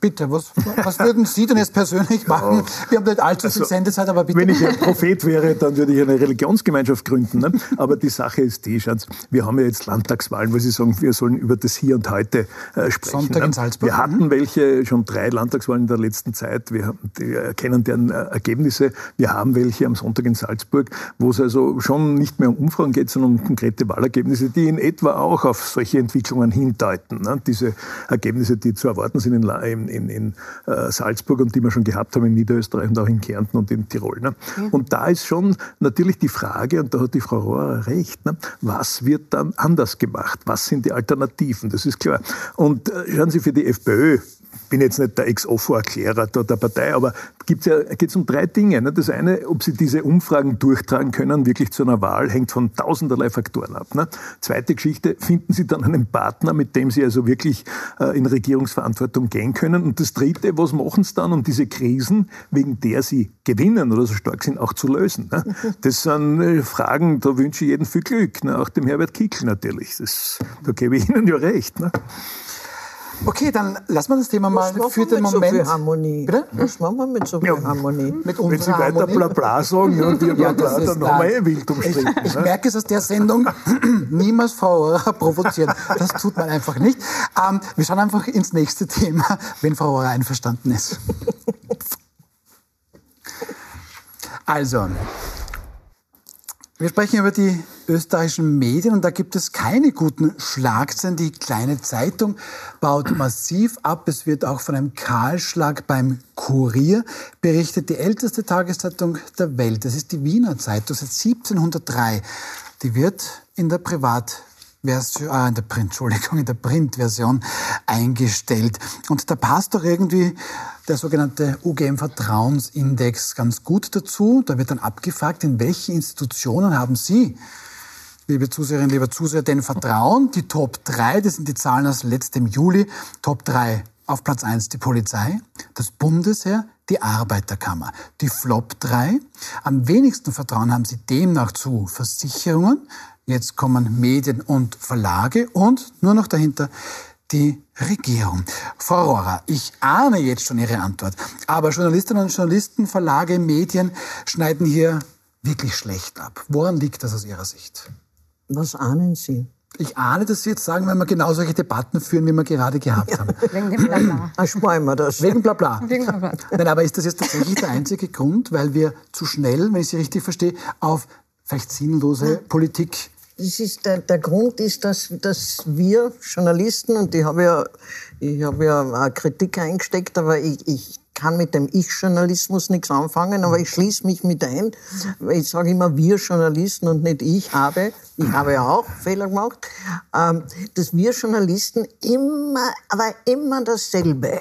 Bitte, was, was würden Sie denn jetzt persönlich machen? Wir haben nicht allzu viel also, Sendezeit, aber bitte. Wenn ich ein Prophet wäre, dann würde ich eine Religionsgemeinschaft gründen. Ne? Aber die Sache ist die, Schatz, wir haben ja jetzt Landtagswahlen, weil Sie sagen, wir sollen über das Hier und Heute äh, sprechen. Sonntag ne? in Salzburg. Wir hatten welche, schon drei Landtagswahlen in der letzten Zeit. Wir, wir kennen deren äh, Ergebnisse. Wir haben welche am Sonntag in Salzburg, wo es also schon nicht mehr um Umfragen geht, sondern um konkrete Wahlergebnisse, die in etwa auch auf solche Entwicklungen hindeuten. Ne? Diese Ergebnisse, die zu erwarten sind in, in, in äh, Salzburg und die wir schon gehabt haben in Niederösterreich und auch in Kärnten und in Tirol. Ne? Mhm. Und da ist schon natürlich die Frage, und da hat die Frau Rohrer recht, ne? was wird dann anders gemacht? Was sind die Alternativen? Das ist klar. Und äh, schauen Sie, für die FPÖ bin jetzt nicht der Ex-Ofo-Erklärer der Partei, aber geht ja, es um drei Dinge. Ne? Das eine, ob Sie diese Umfragen durchtragen können, wirklich zu einer Wahl, hängt von tausenderlei Faktoren ab. Ne? Zweite Geschichte, finden Sie dann einen Partner, mit dem Sie also wirklich äh, in Regierungsverantwortung gehen können. Und das Dritte, was machen Sie dann, um diese Krisen, wegen der Sie gewinnen oder so stark sind, auch zu lösen? Ne? Das sind äh, Fragen, da wünsche ich jedem viel Glück, ne? auch dem Herbert Kickl natürlich. Das, da gebe ich Ihnen ja recht. Okay, dann lassen wir das Thema mal für den Moment. So viel Harmonie? Bitte? Was machen wir mit so viel ja, Harmonie? Mit Wenn Sie weiter Blabla sagen und wir Blabla, ja, dann haben wir eh wild umstritten. Ich, ich ne? merke es aus der Sendung, niemals Frau Rohrer provozieren. Das tut man einfach nicht. Ähm, wir schauen einfach ins nächste Thema, wenn Frau Rohrer einverstanden ist. Also, wir sprechen über die österreichischen Medien und da gibt es keine guten Schlagzeilen. Die kleine Zeitung baut massiv ab. Es wird auch von einem Kahlschlag beim Kurier berichtet. Die älteste Tageszeitung der Welt, das ist die Wiener Zeitung seit 1703. Die wird in der Privat Version, ah, in der Print, Entschuldigung, in der Printversion eingestellt. Und da passt doch irgendwie der sogenannte UGM Vertrauensindex ganz gut dazu. Da wird dann abgefragt, in welche Institutionen haben Sie, liebe Zuseherinnen, lieber Zuseher, denn Vertrauen? Die Top 3, das sind die Zahlen aus letztem Juli. Top 3 auf Platz 1 die Polizei, das Bundesheer, die Arbeiterkammer. Die Flop 3. Am wenigsten Vertrauen haben sie demnach zu Versicherungen, Jetzt kommen Medien und Verlage und nur noch dahinter die Regierung. Frau Rohrer, ich ahne jetzt schon Ihre Antwort, aber Journalistinnen und Journalisten, Verlage, Medien schneiden hier wirklich schlecht ab. Woran liegt das aus Ihrer Sicht? Was ahnen Sie? Ich ahne, dass Sie jetzt sagen, wenn wir genau solche Debatten führen, wie wir gerade gehabt haben. Wegen dem Blabla. Ach, sparen wir das. Wegen Blabla. Wegen Blabla. Nein, aber ist das jetzt tatsächlich der einzige Grund, weil wir zu schnell, wenn ich Sie richtig verstehe, auf vielleicht sinnlose Politik das ist der, der Grund ist, dass, dass wir Journalisten, und ich habe ja, ich habe ja Kritik eingesteckt, aber ich, ich kann mit dem Ich-Journalismus nichts anfangen, aber ich schließe mich mit ein. Ich sage immer wir Journalisten und nicht ich habe. Ich habe ja auch Fehler gemacht. Ähm, dass wir Journalisten immer, aber immer dasselbe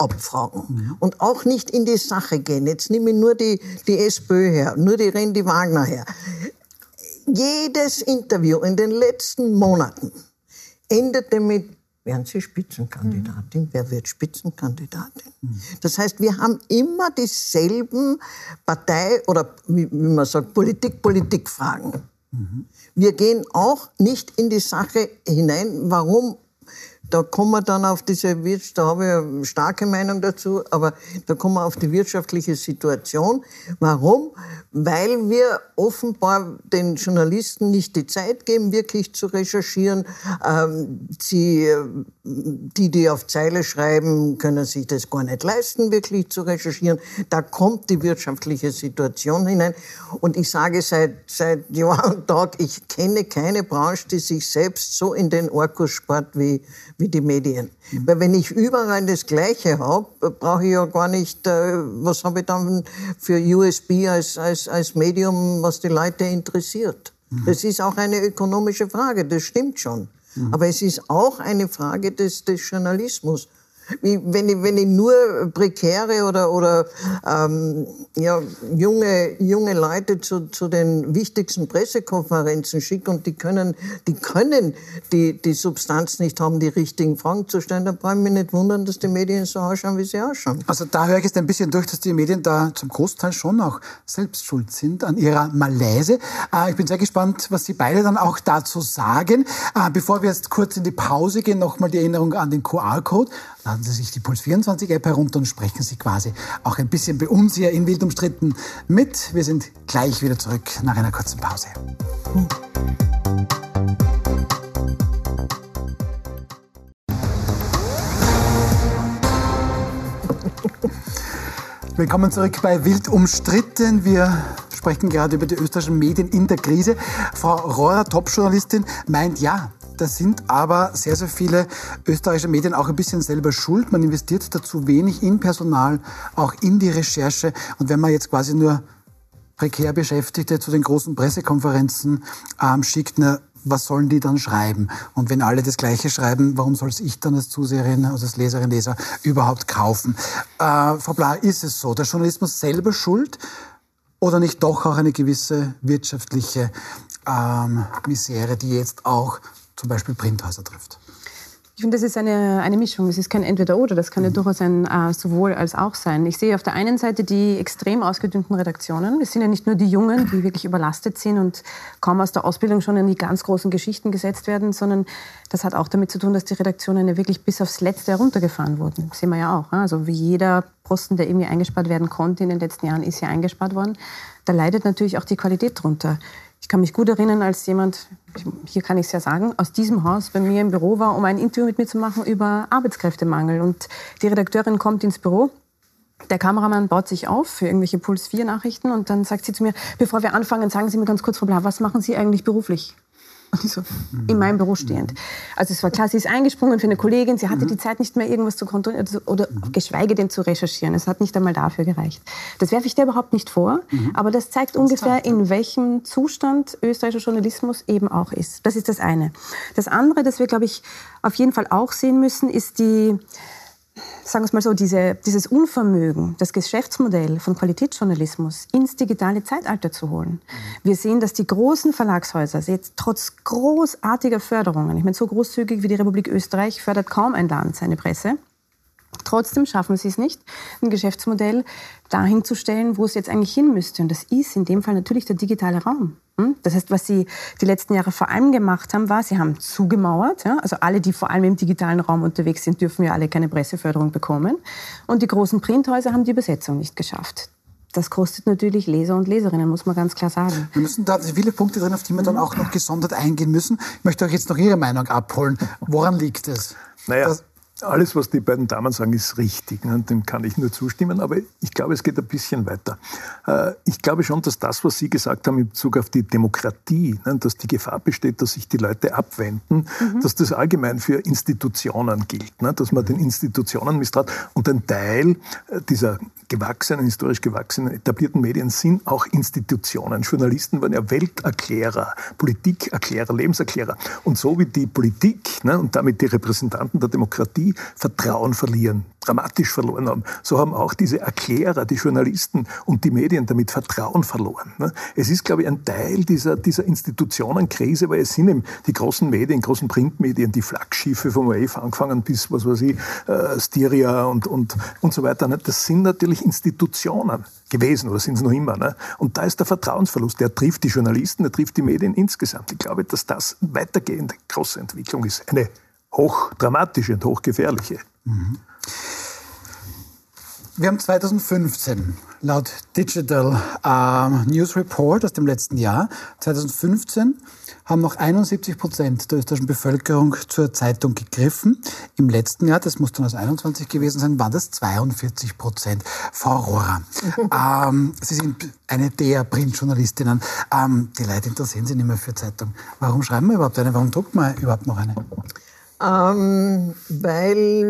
abfragen mhm. und auch nicht in die Sache gehen. Jetzt nehme ich nur die, die SPÖ her, nur die Randy Wagner her jedes Interview in den letzten Monaten endete mit werden Sie Spitzenkandidatin? Mhm. Wer wird Spitzenkandidatin? Mhm. Das heißt, wir haben immer dieselben Partei- oder wie, man sagt, Politik-Politik-Fragen. Mhm. Wir gehen auch nicht in die Sache hinein, warum da kommen wir dann auf diese Wirtschaft, da habe ich eine starke Meinung dazu, aber da kommen wir auf die wirtschaftliche Situation. Warum? Weil wir offenbar den Journalisten nicht die Zeit geben, wirklich zu recherchieren. Ähm, sie, die, die auf Zeile schreiben, können sich das gar nicht leisten, wirklich zu recherchieren. Da kommt die wirtschaftliche Situation hinein. Und ich sage seit, seit Jahr und Tag, ich kenne keine Branche, die sich selbst so in den Orkus spart wie, wie die Medien. Mhm. Weil wenn ich überall das Gleiche habe, brauche ich ja gar nicht, äh, was habe ich dann für USB als, als, als Medium, was die Leute interessiert. Mhm. Das ist auch eine ökonomische Frage, das stimmt schon. Mhm. Aber es ist auch eine Frage des, des Journalismus wenn ich, wenn ich nur prekäre oder, oder ähm, ja, junge, junge Leute zu, zu den wichtigsten Pressekonferenzen schicke und die können, die, können die, die Substanz nicht haben, die richtigen Fragen zu stellen, dann brauche ich mich nicht wundern, dass die Medien so ausschauen, wie sie ausschauen. Also da höre ich jetzt ein bisschen durch, dass die Medien da zum Großteil schon auch selbst schuld sind an ihrer Malaise. Äh, ich bin sehr gespannt, was Sie beide dann auch dazu sagen. Äh, bevor wir jetzt kurz in die Pause gehen, nochmal die Erinnerung an den QR-Code. Laden Sie sich die Puls24-App herunter und sprechen Sie quasi auch ein bisschen bei uns hier in Wild umstritten mit. Wir sind gleich wieder zurück nach einer kurzen Pause. Willkommen zurück bei Wild umstritten. Wir sprechen gerade über die österreichischen Medien in der Krise. Frau Rohrer, Top-Journalistin, meint ja, da sind aber sehr, sehr viele österreichische Medien auch ein bisschen selber schuld. Man investiert dazu wenig in Personal, auch in die Recherche. Und wenn man jetzt quasi nur prekär Beschäftigte zu den großen Pressekonferenzen ähm, schickt, na, was sollen die dann schreiben? Und wenn alle das Gleiche schreiben, warum soll es ich dann als Zuseherin, also als Leserin, Leser überhaupt kaufen? Äh, Frau Bla, ist es so, der Journalismus selber schuld oder nicht doch auch eine gewisse wirtschaftliche ähm, Misere, die jetzt auch zum Beispiel Printhäuser trifft? Ich finde, das ist eine, eine Mischung. Es ist kein Entweder-Oder. Das kann ja mhm. durchaus ein äh, sowohl als auch sein. Ich sehe auf der einen Seite die extrem ausgedünnten Redaktionen. Es sind ja nicht nur die Jungen, die wirklich überlastet sind und kaum aus der Ausbildung schon in die ganz großen Geschichten gesetzt werden, sondern das hat auch damit zu tun, dass die Redaktionen ja wirklich bis aufs Letzte heruntergefahren wurden. Das sehen wir ja auch. Also wie jeder Posten, der irgendwie eingespart werden konnte in den letzten Jahren, ist ja eingespart worden. Da leidet natürlich auch die Qualität drunter. Ich kann mich gut erinnern, als jemand, hier kann ich es ja sagen, aus diesem Haus bei mir im Büro war, um ein Interview mit mir zu machen über Arbeitskräftemangel. Und die Redakteurin kommt ins Büro, der Kameramann baut sich auf für irgendwelche Puls 4 Nachrichten und dann sagt sie zu mir, bevor wir anfangen, sagen Sie mir ganz kurz, Frau Blau, was machen Sie eigentlich beruflich? Und so, in meinem Büro stehend. Also es war klar, sie ist eingesprungen für eine Kollegin, sie hatte die Zeit nicht mehr, irgendwas zu kontrollieren also, oder geschweige denn zu recherchieren. Es hat nicht einmal dafür gereicht. Das werfe ich dir überhaupt nicht vor, aber das zeigt ungefähr, in welchem Zustand österreichischer Journalismus eben auch ist. Das ist das eine. Das andere, das wir, glaube ich, auf jeden Fall auch sehen müssen, ist die sagen wir es mal so, diese, dieses Unvermögen, das Geschäftsmodell von Qualitätsjournalismus ins digitale Zeitalter zu holen. Wir sehen, dass die großen Verlagshäuser jetzt trotz großartiger Förderungen, ich meine, so großzügig wie die Republik Österreich fördert kaum ein Land seine Presse, Trotzdem schaffen sie es nicht, ein Geschäftsmodell dahin zu stellen, wo es jetzt eigentlich hin müsste. Und das ist in dem Fall natürlich der digitale Raum. Hm? Das heißt, was sie die letzten Jahre vor allem gemacht haben, war, sie haben zugemauert. Also alle, die vor allem im digitalen Raum unterwegs sind, dürfen ja alle keine Presseförderung bekommen. Und die großen Printhäuser haben die Übersetzung nicht geschafft. Das kostet natürlich Leser und Leserinnen, muss man ganz klar sagen. Wir müssen da viele Punkte drin, auf die wir dann auch noch gesondert eingehen müssen. Ich möchte euch jetzt noch Ihre Meinung abholen. Woran liegt es? Naja, das alles, was die beiden Damen sagen, ist richtig. Ne? Dem kann ich nur zustimmen. Aber ich glaube, es geht ein bisschen weiter. Äh, ich glaube schon, dass das, was Sie gesagt haben in Bezug auf die Demokratie, ne? dass die Gefahr besteht, dass sich die Leute abwenden, mhm. dass das allgemein für Institutionen gilt. Ne? Dass man den Institutionen misstraut. Und ein Teil äh, dieser gewachsenen, historisch gewachsenen, etablierten Medien sind auch Institutionen. Journalisten waren ja Welterklärer, Politikerklärer, Lebenserklärer. Und so wie die Politik und damit die Repräsentanten der Demokratie Vertrauen verlieren, dramatisch verloren haben. So haben auch diese Erklärer, die Journalisten und die Medien damit Vertrauen verloren. Ne? Es ist, glaube ich, ein Teil dieser, dieser Institutionenkrise, weil es sind eben die großen Medien, großen Printmedien, die Flaggschiffe vom ORF angefangen bis, was weiß ich, äh, Styria und, und, und so weiter. Ne? Das sind natürlich Institutionen gewesen oder sind es noch immer. Ne? Und da ist der Vertrauensverlust. Der trifft die Journalisten, der trifft die Medien insgesamt. Ich glaube, dass das weitergehende große Entwicklung ist. Eine hochdramatische und hochgefährliche. Mhm. Wir haben 2015 laut Digital äh, News Report aus dem letzten Jahr, 2015 haben noch 71 Prozent der österreichischen Bevölkerung zur Zeitung gegriffen. Im letzten Jahr, das muss dann aus 21 gewesen sein, waren das 42 Prozent. Frau Rohrer, ähm, Sie sind eine der Printjournalistinnen. Ähm, die Leute interessieren sich nicht mehr für Zeitung. Warum schreiben wir überhaupt eine? Warum drucken wir überhaupt noch eine? Ähm, weil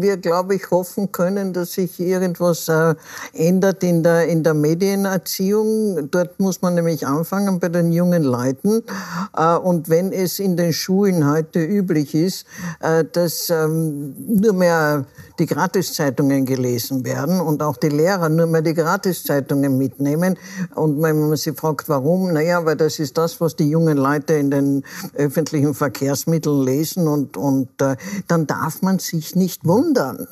wir, glaube ich, hoffen können, dass sich irgendwas äh, ändert in der, in der Medienerziehung. Dort muss man nämlich anfangen bei den jungen Leuten. Äh, und wenn es in den Schulen heute üblich ist, äh, dass ähm, nur mehr die Gratiszeitungen gelesen werden und auch die Lehrer nur mehr die Gratiszeitungen mitnehmen. Und wenn man sie fragt, warum, naja, weil das ist das, was die jungen Leute in den öffentlichen Verkehrsmitteln lesen und, und äh, dann darf man sich nicht wundern.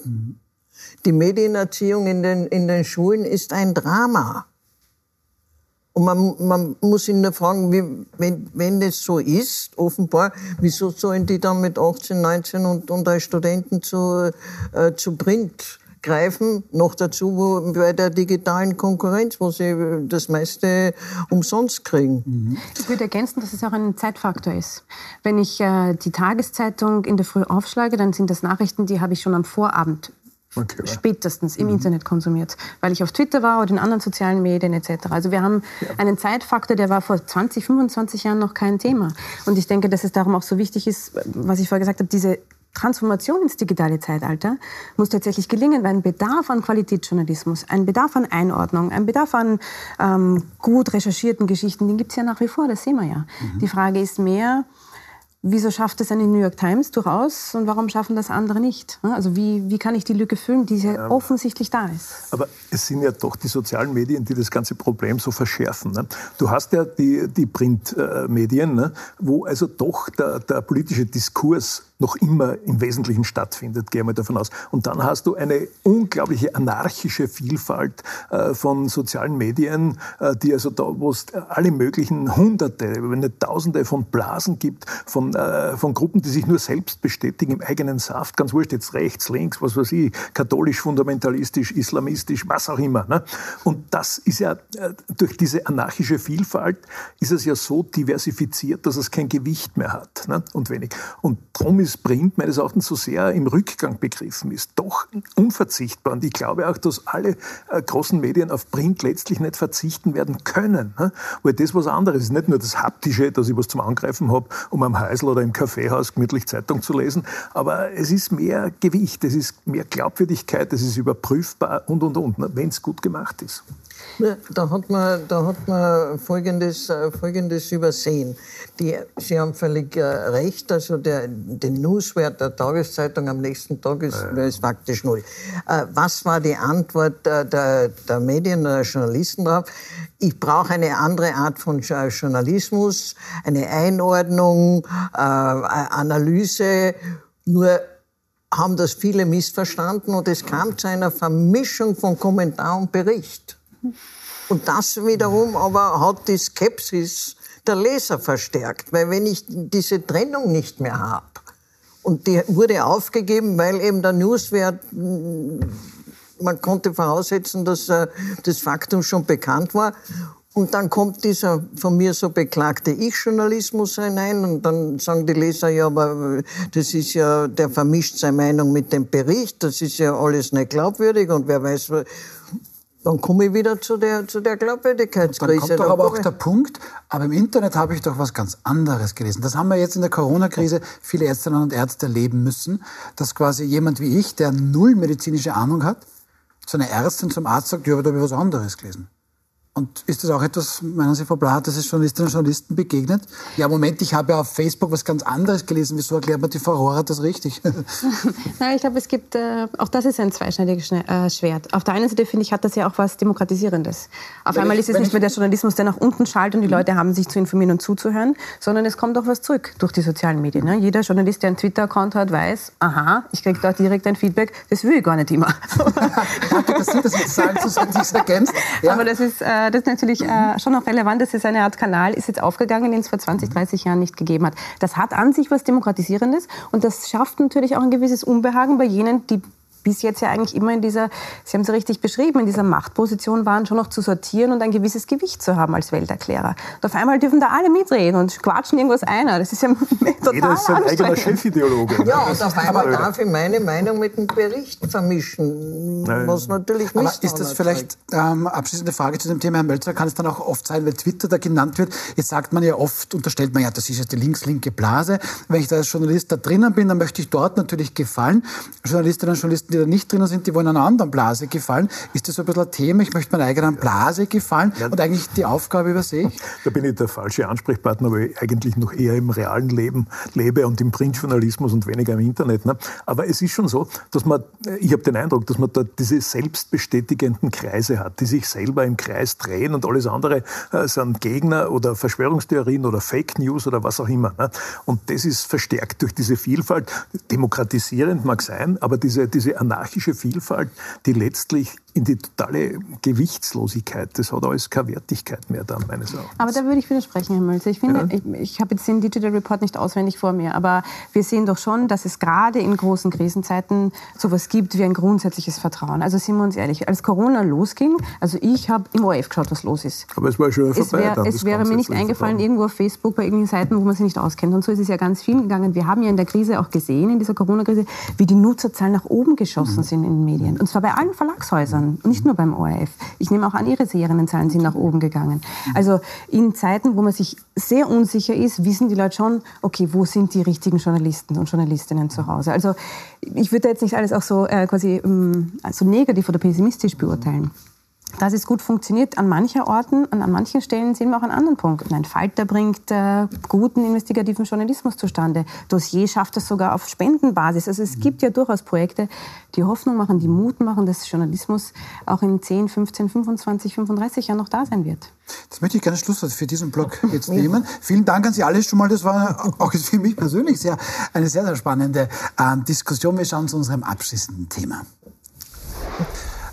Die Medienerziehung in den, in den Schulen ist ein Drama. Und man, man muss ihn nur fragen, wie, wenn, wenn das so ist, offenbar, wieso sollen die dann mit 18, 19 und, und als Studenten zu, äh, zu Print greifen? Noch dazu bei der digitalen Konkurrenz, wo sie das meiste umsonst kriegen. Ich würde ergänzen, dass es auch ein Zeitfaktor ist. Wenn ich äh, die Tageszeitung in der Früh aufschlage, dann sind das Nachrichten, die habe ich schon am Vorabend Okay, spätestens im mhm. Internet konsumiert, weil ich auf Twitter war oder in anderen sozialen Medien etc. Also wir haben ja. einen Zeitfaktor, der war vor 20, 25 Jahren noch kein Thema. Und ich denke, dass es darum auch so wichtig ist, was ich vorher gesagt habe, diese Transformation ins digitale Zeitalter muss tatsächlich gelingen, weil ein Bedarf an Qualitätsjournalismus, ein Bedarf an Einordnung, ein Bedarf an ähm, gut recherchierten Geschichten, den gibt es ja nach wie vor, das sehen wir ja. Mhm. Die Frage ist mehr, Wieso schafft es eine New York Times durchaus und warum schaffen das andere nicht? Also wie, wie kann ich die Lücke füllen, die ja ähm, offensichtlich da ist? Aber es sind ja doch die sozialen Medien, die das ganze Problem so verschärfen. Ne? Du hast ja die, die Printmedien, ne? wo also doch der, der politische Diskurs noch immer im Wesentlichen stattfindet, gehe mal davon aus. Und dann hast du eine unglaubliche anarchische Vielfalt äh, von sozialen Medien, äh, die also da, wo es alle möglichen Hunderte, wenn nicht Tausende von Blasen gibt, von, äh, von Gruppen, die sich nur selbst bestätigen im eigenen Saft, ganz wurscht, jetzt rechts, links, was weiß ich, katholisch, fundamentalistisch, islamistisch, was auch immer. Ne? Und das ist ja, durch diese anarchische Vielfalt ist es ja so diversifiziert, dass es kein Gewicht mehr hat ne? und wenig. Und darum ist ist Print meines Erachtens so sehr im Rückgang begriffen ist, doch unverzichtbar. Und ich glaube auch, dass alle äh, großen Medien auf Print letztlich nicht verzichten werden können. Ne? Weil das was anderes ist. Nicht nur das Haptische, dass ich was zum Angreifen habe, um am Häusl oder im Kaffeehaus gemütlich Zeitung zu lesen. Aber es ist mehr Gewicht, es ist mehr Glaubwürdigkeit, es ist überprüfbar und, und, und, ne? wenn es gut gemacht ist. Da hat man, da hat man Folgendes, äh, Folgendes übersehen. Die, Sie haben völlig äh, recht, also der, den Newswert der Tageszeitung am nächsten Tag ist, ja. ist faktisch null. Äh, was war die Antwort der, der Medien, der Journalisten darauf? Ich brauche eine andere Art von Journalismus, eine Einordnung, Analyse. Nur haben das viele missverstanden und es kam zu einer Vermischung von Kommentar und Bericht. Und das wiederum aber hat die Skepsis der Leser verstärkt, weil wenn ich diese Trennung nicht mehr habe, und die wurde aufgegeben, weil eben der Newswert, man konnte voraussetzen, dass äh, das Faktum schon bekannt war. Und dann kommt dieser von mir so beklagte Ich-Journalismus hinein und dann sagen die Leser, ja, aber das ist ja, der vermischt seine Meinung mit dem Bericht, das ist ja alles nicht glaubwürdig und wer weiß, dann komme ich wieder zu der, zu der Glaubwürdigkeitskrise. Dann kommt doch aber auch der Punkt, aber im Internet habe ich doch was ganz anderes gelesen. Das haben wir jetzt in der Corona-Krise viele Ärztinnen und Ärzte erleben müssen, dass quasi jemand wie ich, der null medizinische Ahnung hat, zu einer Ärztin, zum Arzt sagt, ja, aber da habe ich was anderes gelesen. Und ist das auch etwas, meinen Sie, Frau Blatt, dass es Journalistinnen und Journalisten begegnet? Ja, Moment, ich habe ja auf Facebook was ganz anderes gelesen. Wieso erklärt man die Frau Rohrer das richtig? Nein, ich glaube, es gibt, äh, auch das ist ein zweischneidiges äh, Schwert. Auf der einen Seite, finde ich, hat das ja auch was Demokratisierendes. Auf wenn einmal ich, ist es nicht mehr der Journalismus, der nach unten schallt und die mhm. Leute haben sich zu informieren und zuzuhören, sondern es kommt auch was zurück durch die sozialen Medien. Ne? Jeder Journalist, der einen Twitter-Account hat, weiß, aha, ich kriege dort direkt ein Feedback, das will ich gar nicht immer. Danke, dass Sie das mit Zahlen zusätzlich ergänzt. Ja. Aber das ist... Äh, das ist natürlich äh, schon noch relevant. Das ist eine Art Kanal, ist jetzt aufgegangen, den es vor 20, 30 Jahren nicht gegeben hat. Das hat an sich was Demokratisierendes und das schafft natürlich auch ein gewisses Unbehagen bei jenen, die bis jetzt ja eigentlich immer in dieser, Sie haben es richtig beschrieben, in dieser Machtposition waren, schon noch zu sortieren und ein gewisses Gewicht zu haben als Welterklärer. Und auf einmal dürfen da alle mitreden und quatschen irgendwas einer. Das ist ja total Jeder ist sein eigener Chefideologe. Ja, und auf einmal darf ich meine Meinung mit dem Bericht vermischen, was natürlich nicht Aber ist das vielleicht ähm, abschließende Frage zu dem Thema, Herr Mölzer, kann es dann auch oft sein, weil Twitter da genannt wird, jetzt sagt man ja oft, unterstellt man ja, das ist jetzt die links-linke Blase. Wenn ich da als Journalist da drinnen bin, dann möchte ich dort natürlich gefallen. Journalistinnen und Journalisten, die da nicht drinnen sind, die wollen einer anderen Blase gefallen. Ist das so ein bisschen ein Thema? Ich möchte meiner eigenen Blase gefallen und eigentlich die Aufgabe übersehe ich? Da bin ich der falsche Ansprechpartner, weil ich eigentlich noch eher im realen Leben lebe und im Printjournalismus und weniger im Internet. Ne? Aber es ist schon so, dass man, ich habe den Eindruck, dass man da diese selbstbestätigenden Kreise hat, die sich selber im Kreis drehen und alles andere äh, sind Gegner oder Verschwörungstheorien oder Fake News oder was auch immer. Ne? Und das ist verstärkt durch diese Vielfalt. Demokratisierend mag sein, aber diese, diese anarchische Vielfalt, die letztlich in die totale Gewichtslosigkeit, das hat alles keine Wertigkeit mehr dann, meines Erachtens. Aber da würde ich widersprechen, Herr Mölzer. Ich finde, ja. ich, ich habe jetzt den Digital Report nicht auswendig vor mir, aber wir sehen doch schon, dass es gerade in großen Krisenzeiten sowas gibt wie ein grundsätzliches Vertrauen. Also sind wir uns ehrlich, als Corona losging, also ich habe im ORF geschaut, was los ist. Aber es war schon es vorbei. Wär, es wäre mir nicht eingefallen, Vertrauen. irgendwo auf Facebook bei irgendwelchen Seiten, wo man sich nicht auskennt. Und so ist es ja ganz vielen gegangen. Wir haben ja in der Krise auch gesehen, in dieser Corona-Krise, wie die Nutzerzahlen nach oben geschossen mhm. sind in den Medien. Und zwar bei allen Verlagshäusern und nicht nur beim ORF. Ich nehme auch an, Ihre Seriennenzahlen sind nach oben gegangen. Also in Zeiten, wo man sich sehr unsicher ist, wissen die Leute schon, okay, wo sind die richtigen Journalisten und Journalistinnen zu Hause. Also ich würde jetzt nicht alles auch so äh, quasi ähm, so negativ oder pessimistisch beurteilen dass es gut funktioniert an manchen Orten und an manchen Stellen sehen wir auch an anderen Punkten. Ein Falter bringt äh, guten investigativen Journalismus zustande. Dossier schafft es sogar auf Spendenbasis. Also es gibt ja durchaus Projekte, die Hoffnung machen, die Mut machen, dass Journalismus auch in 10, 15, 25, 35 Jahren noch da sein wird. Das möchte ich gerne Schlusswort für diesen Blog jetzt nehmen. Vielen Dank an Sie alle schon mal. Das war auch für mich persönlich sehr, eine sehr, sehr spannende äh, Diskussion. Wir schauen zu unserem abschließenden Thema.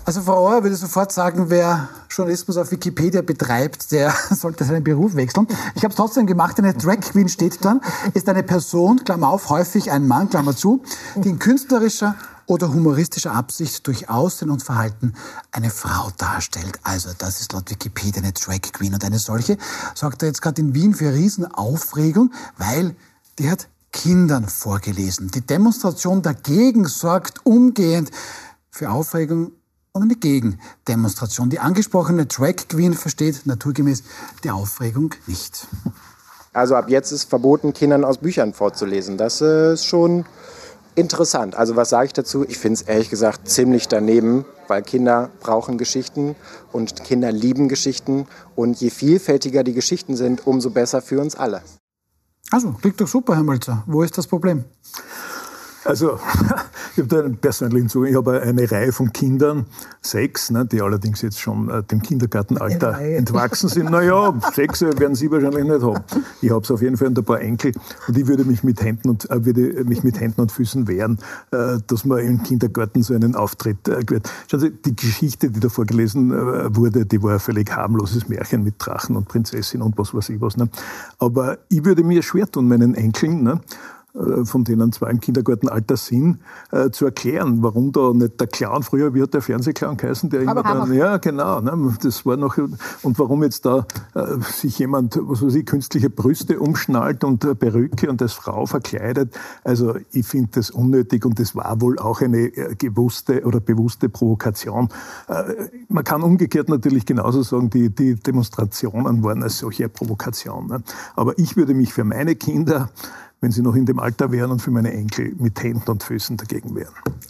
Also Frau Auer würde sofort sagen, wer Journalismus auf Wikipedia betreibt, der sollte seinen Beruf wechseln. Ich habe es trotzdem gemacht. Eine Drag Queen steht dann, ist eine Person, Klammer auf, häufig ein Mann, Klammer zu, die in künstlerischer oder humoristischer Absicht durch Aussehen und Verhalten eine Frau darstellt. Also das ist laut Wikipedia eine Drag Queen. Und eine solche sorgt er jetzt gerade in Wien für Riesenaufregung, weil die hat Kindern vorgelesen. Die Demonstration dagegen sorgt umgehend für Aufregung und eine Gegendemonstration. Die angesprochene Drag Queen versteht naturgemäß die Aufregung nicht. Also ab jetzt ist verboten, Kindern aus Büchern vorzulesen. Das ist schon interessant. Also was sage ich dazu? Ich finde es ehrlich gesagt ziemlich daneben, weil Kinder brauchen Geschichten und Kinder lieben Geschichten. Und je vielfältiger die Geschichten sind, umso besser für uns alle. Also, klingt doch super, Herr Mölzer. Wo ist das Problem? Also, ich habe da einen persönlichen Zugang. Ich habe eine Reihe von Kindern, sechs, ne, die allerdings jetzt schon äh, dem Kindergartenalter entwachsen sind. Naja, sechs werden sie wahrscheinlich nicht haben. Ich habe es auf jeden Fall ein paar Enkel und ich würde mich mit Händen und, äh, würde mich mit Händen und Füßen wehren, äh, dass man im Kindergarten so einen Auftritt äh, Schauen Sie, die Geschichte, die da vorgelesen äh, wurde, die war ein völlig harmloses Märchen mit Drachen und Prinzessin und was weiß ich was. Ne? Aber ich würde mir schwer tun, meinen Enkeln, ne? Äh, von denen zwei im Kindergartenalter sind, äh, zu erklären, warum da nicht der Clown, früher, wie hat der Fernsehclown geheißen, der immer dann, ja genau, ne, das war noch, und warum jetzt da äh, sich jemand, was weiß ich, künstliche Brüste umschnallt und äh, Perücke und als Frau verkleidet, also ich finde das unnötig und das war wohl auch eine äh, gewusste oder bewusste Provokation. Man kann umgekehrt natürlich genauso sagen, die, die Demonstrationen waren als solche Provokation. Ne? Aber ich würde mich für meine Kinder wenn sie noch in dem Alter wären und für meine Enkel mit Händen und Füßen dagegen wären.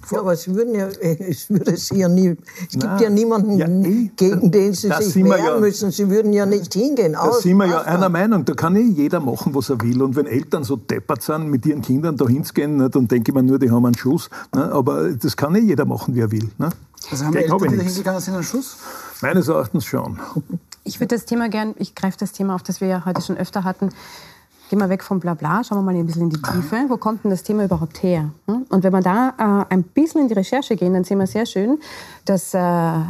Ja, aber sie würden ja, es würde sie ja nie, es gibt ja niemanden, ja, eh, gegen den sie sich wehren ja, müssen. Sie würden ja nicht hingehen. Da sind wir ja einer Meinung. Da kann eh jeder machen, was er will. Und wenn Eltern so deppert sind, mit ihren Kindern da hinzugehen, dann denke ich mir nur, die haben einen Schuss. Ne, aber das kann eh jeder machen, wie er will. Ne? Also haben Gleich Eltern, die da hingegangen sind, einen Schuss? Meines Erachtens schon. Ich würde das Thema gern, ich greife das Thema auf, das wir ja heute schon öfter hatten, gehen wir weg vom Blabla, schauen wir mal ein bisschen in die Tiefe. Wo kommt denn das Thema überhaupt her? Hm? Und wenn wir da äh, ein bisschen in die Recherche gehen, dann sehen wir sehr schön, dass äh, äh,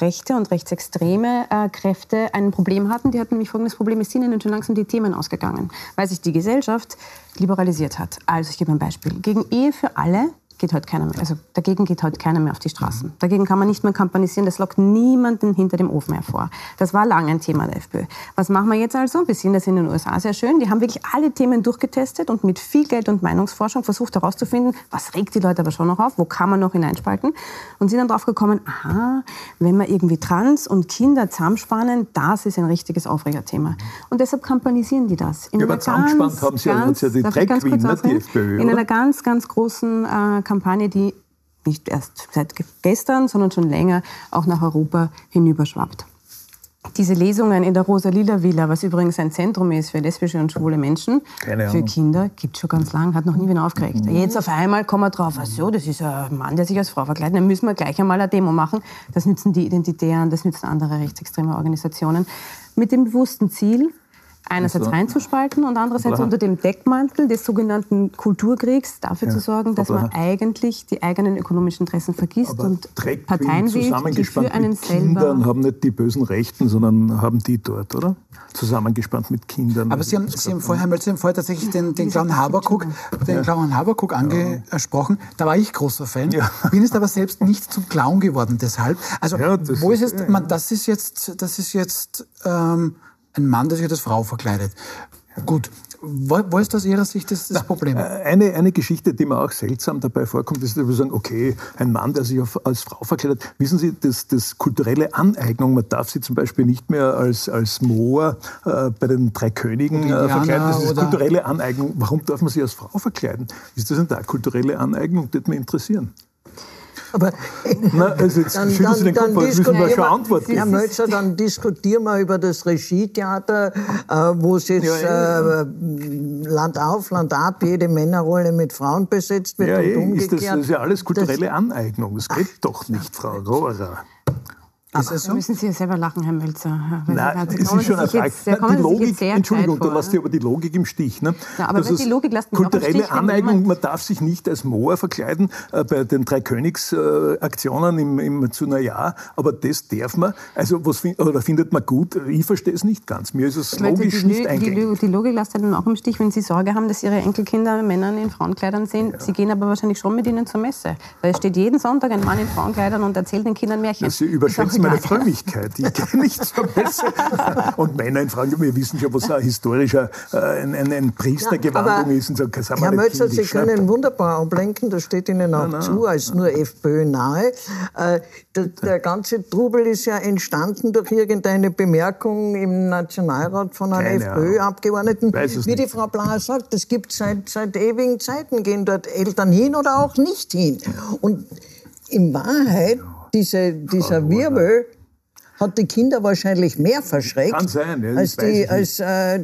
rechte und rechtsextreme äh, Kräfte ein Problem hatten. Die hatten nämlich folgendes Problem, es sind ihnen schon langsam die Themen ausgegangen, weil sich die Gesellschaft liberalisiert hat. Also ich gebe ein Beispiel. Gegen Ehe für alle geht heute keiner mehr. Also dagegen geht heute keiner mehr auf die Straßen. Mhm. Dagegen kann man nicht mehr kampanisieren. Das lockt niemanden hinter dem Ofen hervor. Das war lange ein Thema der FPÖ. Was machen wir jetzt also? Wir sehen das in den USA sehr schön. Die haben wirklich alle Themen durchgetestet und mit viel Geld und Meinungsforschung versucht herauszufinden, was regt die Leute aber schon noch auf, wo kann man noch hineinspalten. Und sind dann drauf gekommen, aha, wenn wir irgendwie Trans und Kinder zusammenspannen, das ist ein richtiges Aufregerthema. Und deshalb kampanisieren die das. In ja, aber zusammengespannt haben sie ganz, ja, die Drag Queen, die FPÖ, In einer ganz, ganz großen äh, Kampagne, die nicht erst seit gestern, sondern schon länger auch nach Europa hinüberschwappt. Diese Lesungen in der Rosa-Lila Villa, was übrigens ein Zentrum ist für lesbische und schwule Menschen, für Kinder, gibt es schon ganz lang, hat noch nie wieder aufgeregt. Mhm. Jetzt auf einmal kommen wir drauf, ach so, das ist ein Mann, der sich als Frau verkleidet, dann müssen wir gleich einmal eine Demo machen. Das nützen die Identitären, das nützen andere rechtsextreme Organisationen. Mit dem bewussten Ziel, einerseits reinzuspalten und andererseits unter dem Deckmantel des sogenannten Kulturkriegs dafür ja, zu sorgen, dass man eigentlich die eigenen ökonomischen Interessen vergisst und Parteien wählt, die für einen selber... Kindern haben nicht die bösen Rechten, sondern haben die dort, oder? Zusammengespannt mit Kindern. Aber Sie haben, Sie haben vorher, Sie haben vorher tatsächlich den, den Clown Habakuk, den Clown Habakuk angesprochen. Da war ich großer Fan. Ja. Bin jetzt aber selbst nicht zum Clown geworden deshalb. Also, ja, wo ist, ist jetzt, man, das ist jetzt, das ist jetzt, ähm, ein Mann, der sich als Frau verkleidet. Gut, wo, wo ist aus Ihrer Sicht das, das Problem? Äh, eine, eine Geschichte, die mir auch seltsam dabei vorkommt, ist, dass wir sagen, okay, ein Mann, der sich als Frau verkleidet. Wissen Sie, das, das kulturelle Aneignung, man darf sie zum Beispiel nicht mehr als, als Moor äh, bei den drei Königen äh, verkleiden. Das ist kulturelle Aneignung. Warum darf man sich als Frau verkleiden? Ist das eine kulturelle Aneignung? Das würde mich interessieren. Aber Na, also jetzt dann, dann, den Kopf, dann müssen wir schon Antwort. Herr Mölzer, dann diskutieren wir über das Regietheater, äh, wo es jetzt ja, äh, Land auf, Land ab, jede Männerrolle mit Frauen besetzt wird ja, und umgekehrt. Ist das, das ist ja alles kulturelle das, Aneignung. Das geht Ach, doch nicht, Frau Rohrer. Ist es so? Da müssen Sie ja selber lachen, Herr Melzer. Nein, es ist schon eine Frage. Die Logik, Entschuldigung, da lasst ihr aber die Logik im Stich. Ne? Ja, aber das die Logik lasst mich kulturelle Stich, Aneignung, man darf sich nicht als Moor verkleiden äh, bei den drei Königsaktionen äh, im, im zu Jahr, aber das darf man. Also was find, oder findet man gut? Ich verstehe es nicht ganz. Mir ist es logisch die, nicht eingängig. Die, die Logik lasst dann auch im Stich, wenn Sie Sorge haben, dass Ihre Enkelkinder Männer in Frauenkleidern sehen. Ja. Sie gehen aber wahrscheinlich schon mit ihnen zur Messe. Weil es steht jeden Sonntag ein Mann in Frauenkleidern und erzählt den Kindern Märchen. Sie überschätzen meine Frömmigkeit. Ich kenne nichts so besser. Und Männer in Frankreich, wir wissen schon, was ein historischer, äh, ein, ein, ein Priestergewandung ja, ist. Und so, Herr Mölzer, Sie können wunderbar ablenken, das steht Ihnen auch nein, nein. zu, als nur FPÖ nahe. Äh, der, der, ganze Trubel ist ja entstanden durch irgendeine Bemerkung im Nationalrat von einem FPÖ-Abgeordneten. Wie die Frau Blauer sagt, das gibt seit, seit ewigen Zeiten, gehen dort Eltern hin oder auch nicht hin. Und in Wahrheit, diese, dieser Wirbel hat die Kinder wahrscheinlich mehr verschreckt Kann sein, ja, als, die, als äh,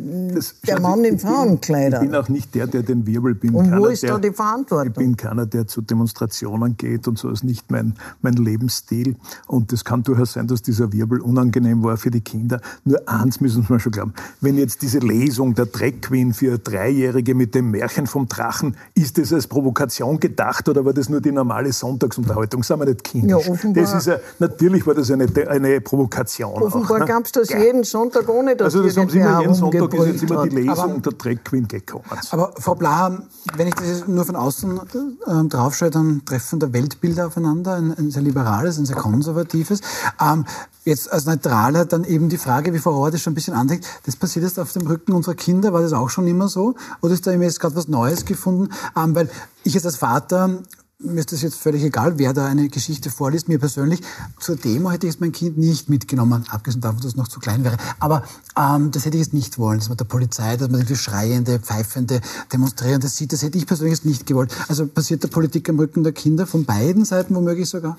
der Mann in Frauenkleidern. Ich bin auch nicht der, der den Wirbel bin. Und keiner, wo ist der, da die Verantwortung? Ich bin keiner, der zu Demonstrationen geht und so ist nicht mein, mein Lebensstil. Und es kann durchaus sein, dass dieser Wirbel unangenehm war für die Kinder. Nur eins müssen wir schon glauben. Wenn jetzt diese Lesung der Drag Queen für Dreijährige mit dem Märchen vom Drachen, ist das als Provokation gedacht oder war das nur die normale Sonntagsunterhaltung? Sagen wir nicht kindisch. Ja. Das ist a, natürlich war das eine, eine Provokation Provokation. Offenbar gab es das ja. jeden Sonntag, ohne dass Also das haben Sie immer jeden Sonntag, ist jetzt immer die Lesung aber, der Drag Queen gekommen. Aber Frau Blaha, wenn ich das nur von außen äh, draufschaue, dann treffen da Weltbilder aufeinander, ein, ein sehr liberales, ein sehr konservatives. Ähm, jetzt als Neutraler dann eben die Frage, wie Frau Rohr das schon ein bisschen andeckt, das passiert jetzt auf dem Rücken unserer Kinder, war das auch schon immer so? Oder ist da jetzt gerade was Neues gefunden? Ähm, weil ich jetzt als Vater mir ist das jetzt völlig egal, wer da eine Geschichte vorliest. Mir persönlich, zur Demo hätte ich jetzt mein Kind nicht mitgenommen, abgesehen davon, dass es noch zu klein wäre. Aber ähm, das hätte ich jetzt nicht wollen, dass man der Polizei, dass man die schreiende, pfeifende, demonstrierende sieht. Das hätte ich persönlich jetzt nicht gewollt. Also passiert der Politik am Rücken der Kinder, von beiden Seiten womöglich sogar?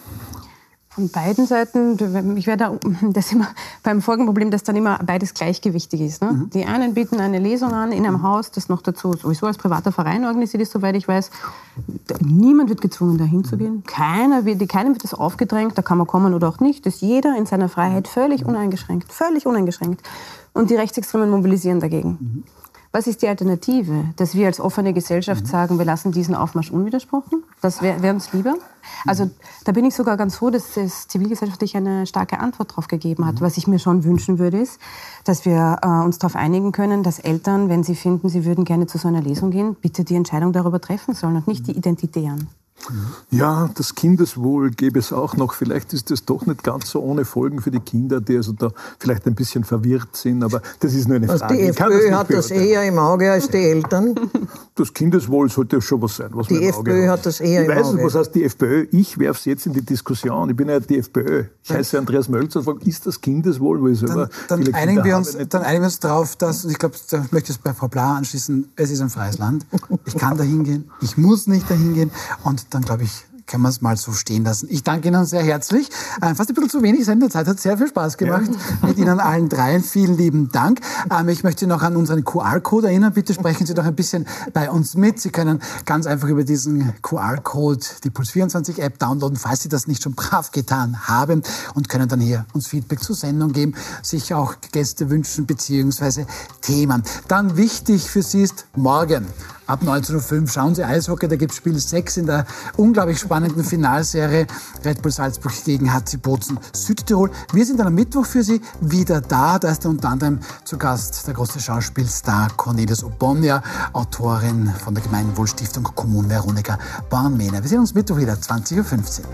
Von beiden Seiten, ich werde da, das immer beim Folgenproblem, dass dann immer beides gleichgewichtig ist. Ne? Mhm. Die einen bieten eine Lesung an in einem Haus, das noch dazu sowieso als privater Verein organisiert ist, soweit ich weiß. Niemand wird gezwungen, da hinzugehen. Keiner wird, keinem wird das aufgedrängt, da kann man kommen oder auch nicht. Das ist jeder in seiner Freiheit völlig uneingeschränkt, völlig uneingeschränkt. Und die Rechtsextremen mobilisieren dagegen. Mhm. Was ist die Alternative? Dass wir als offene Gesellschaft mhm. sagen, wir lassen diesen Aufmarsch unwidersprochen? Das wäre wär uns lieber. Also da bin ich sogar ganz froh, dass es zivilgesellschaftlich eine starke Antwort darauf gegeben hat. Mhm. Was ich mir schon wünschen würde, ist, dass wir äh, uns darauf einigen können, dass Eltern, wenn sie finden, sie würden gerne zu so einer Lesung gehen, bitte die Entscheidung darüber treffen sollen und nicht die Identitären. Ja, das Kindeswohl gäbe es auch noch. Vielleicht ist das doch nicht ganz so ohne Folgen für die Kinder, die also da vielleicht ein bisschen verwirrt sind, aber das ist nur eine also Frage. Die FPÖ das hat das eher im Auge als die Eltern. Das Kindeswohl sollte schon was sein. Was die FPÖ hat das eher ich im weiß Auge. was heißt die FPÖ? Ich werfe es jetzt in die Diskussion. Ich bin ja die FPÖ. Ich heiße Andreas Mölzer und frage, ist das Kindeswohl? Weil ich dann, dann einigen wir uns, dann einigen wir uns darauf, dass, ich glaube, da möchte ich es bei Frau Bla anschließen, es ist ein freies Land. Ich kann da hingehen, ich muss nicht dahin gehen und dann glaube ich, kann man es mal so stehen lassen. Ich danke Ihnen sehr herzlich. Äh, fast ein bisschen zu wenig Sendezeit, hat sehr viel Spaß gemacht ja. mit Ihnen allen dreien. Vielen lieben Dank. Ähm, ich möchte noch an unseren QR-Code erinnern. Bitte sprechen Sie doch ein bisschen bei uns mit. Sie können ganz einfach über diesen QR-Code die Puls24-App downloaden, falls Sie das nicht schon brav getan haben und können dann hier uns Feedback zur Sendung geben, sich auch Gäste wünschen bzw. Themen. Dann wichtig für Sie ist morgen ab 19.05 Uhr. Schauen Sie Eishockey, da gibt es Spiel 6 in der unglaublich spannenden Finalserie Red Bull Salzburg gegen HC Bozen Südtirol. Wir sind dann am Mittwoch für Sie wieder da. Da ist unter anderem zu Gast der große Schauspielstar Cornelis Obonia, Autorin von der Gemeinwohlstiftung Kommune Veronika Bornmehner. Wir sehen uns Mittwoch wieder, 20.15 Uhr.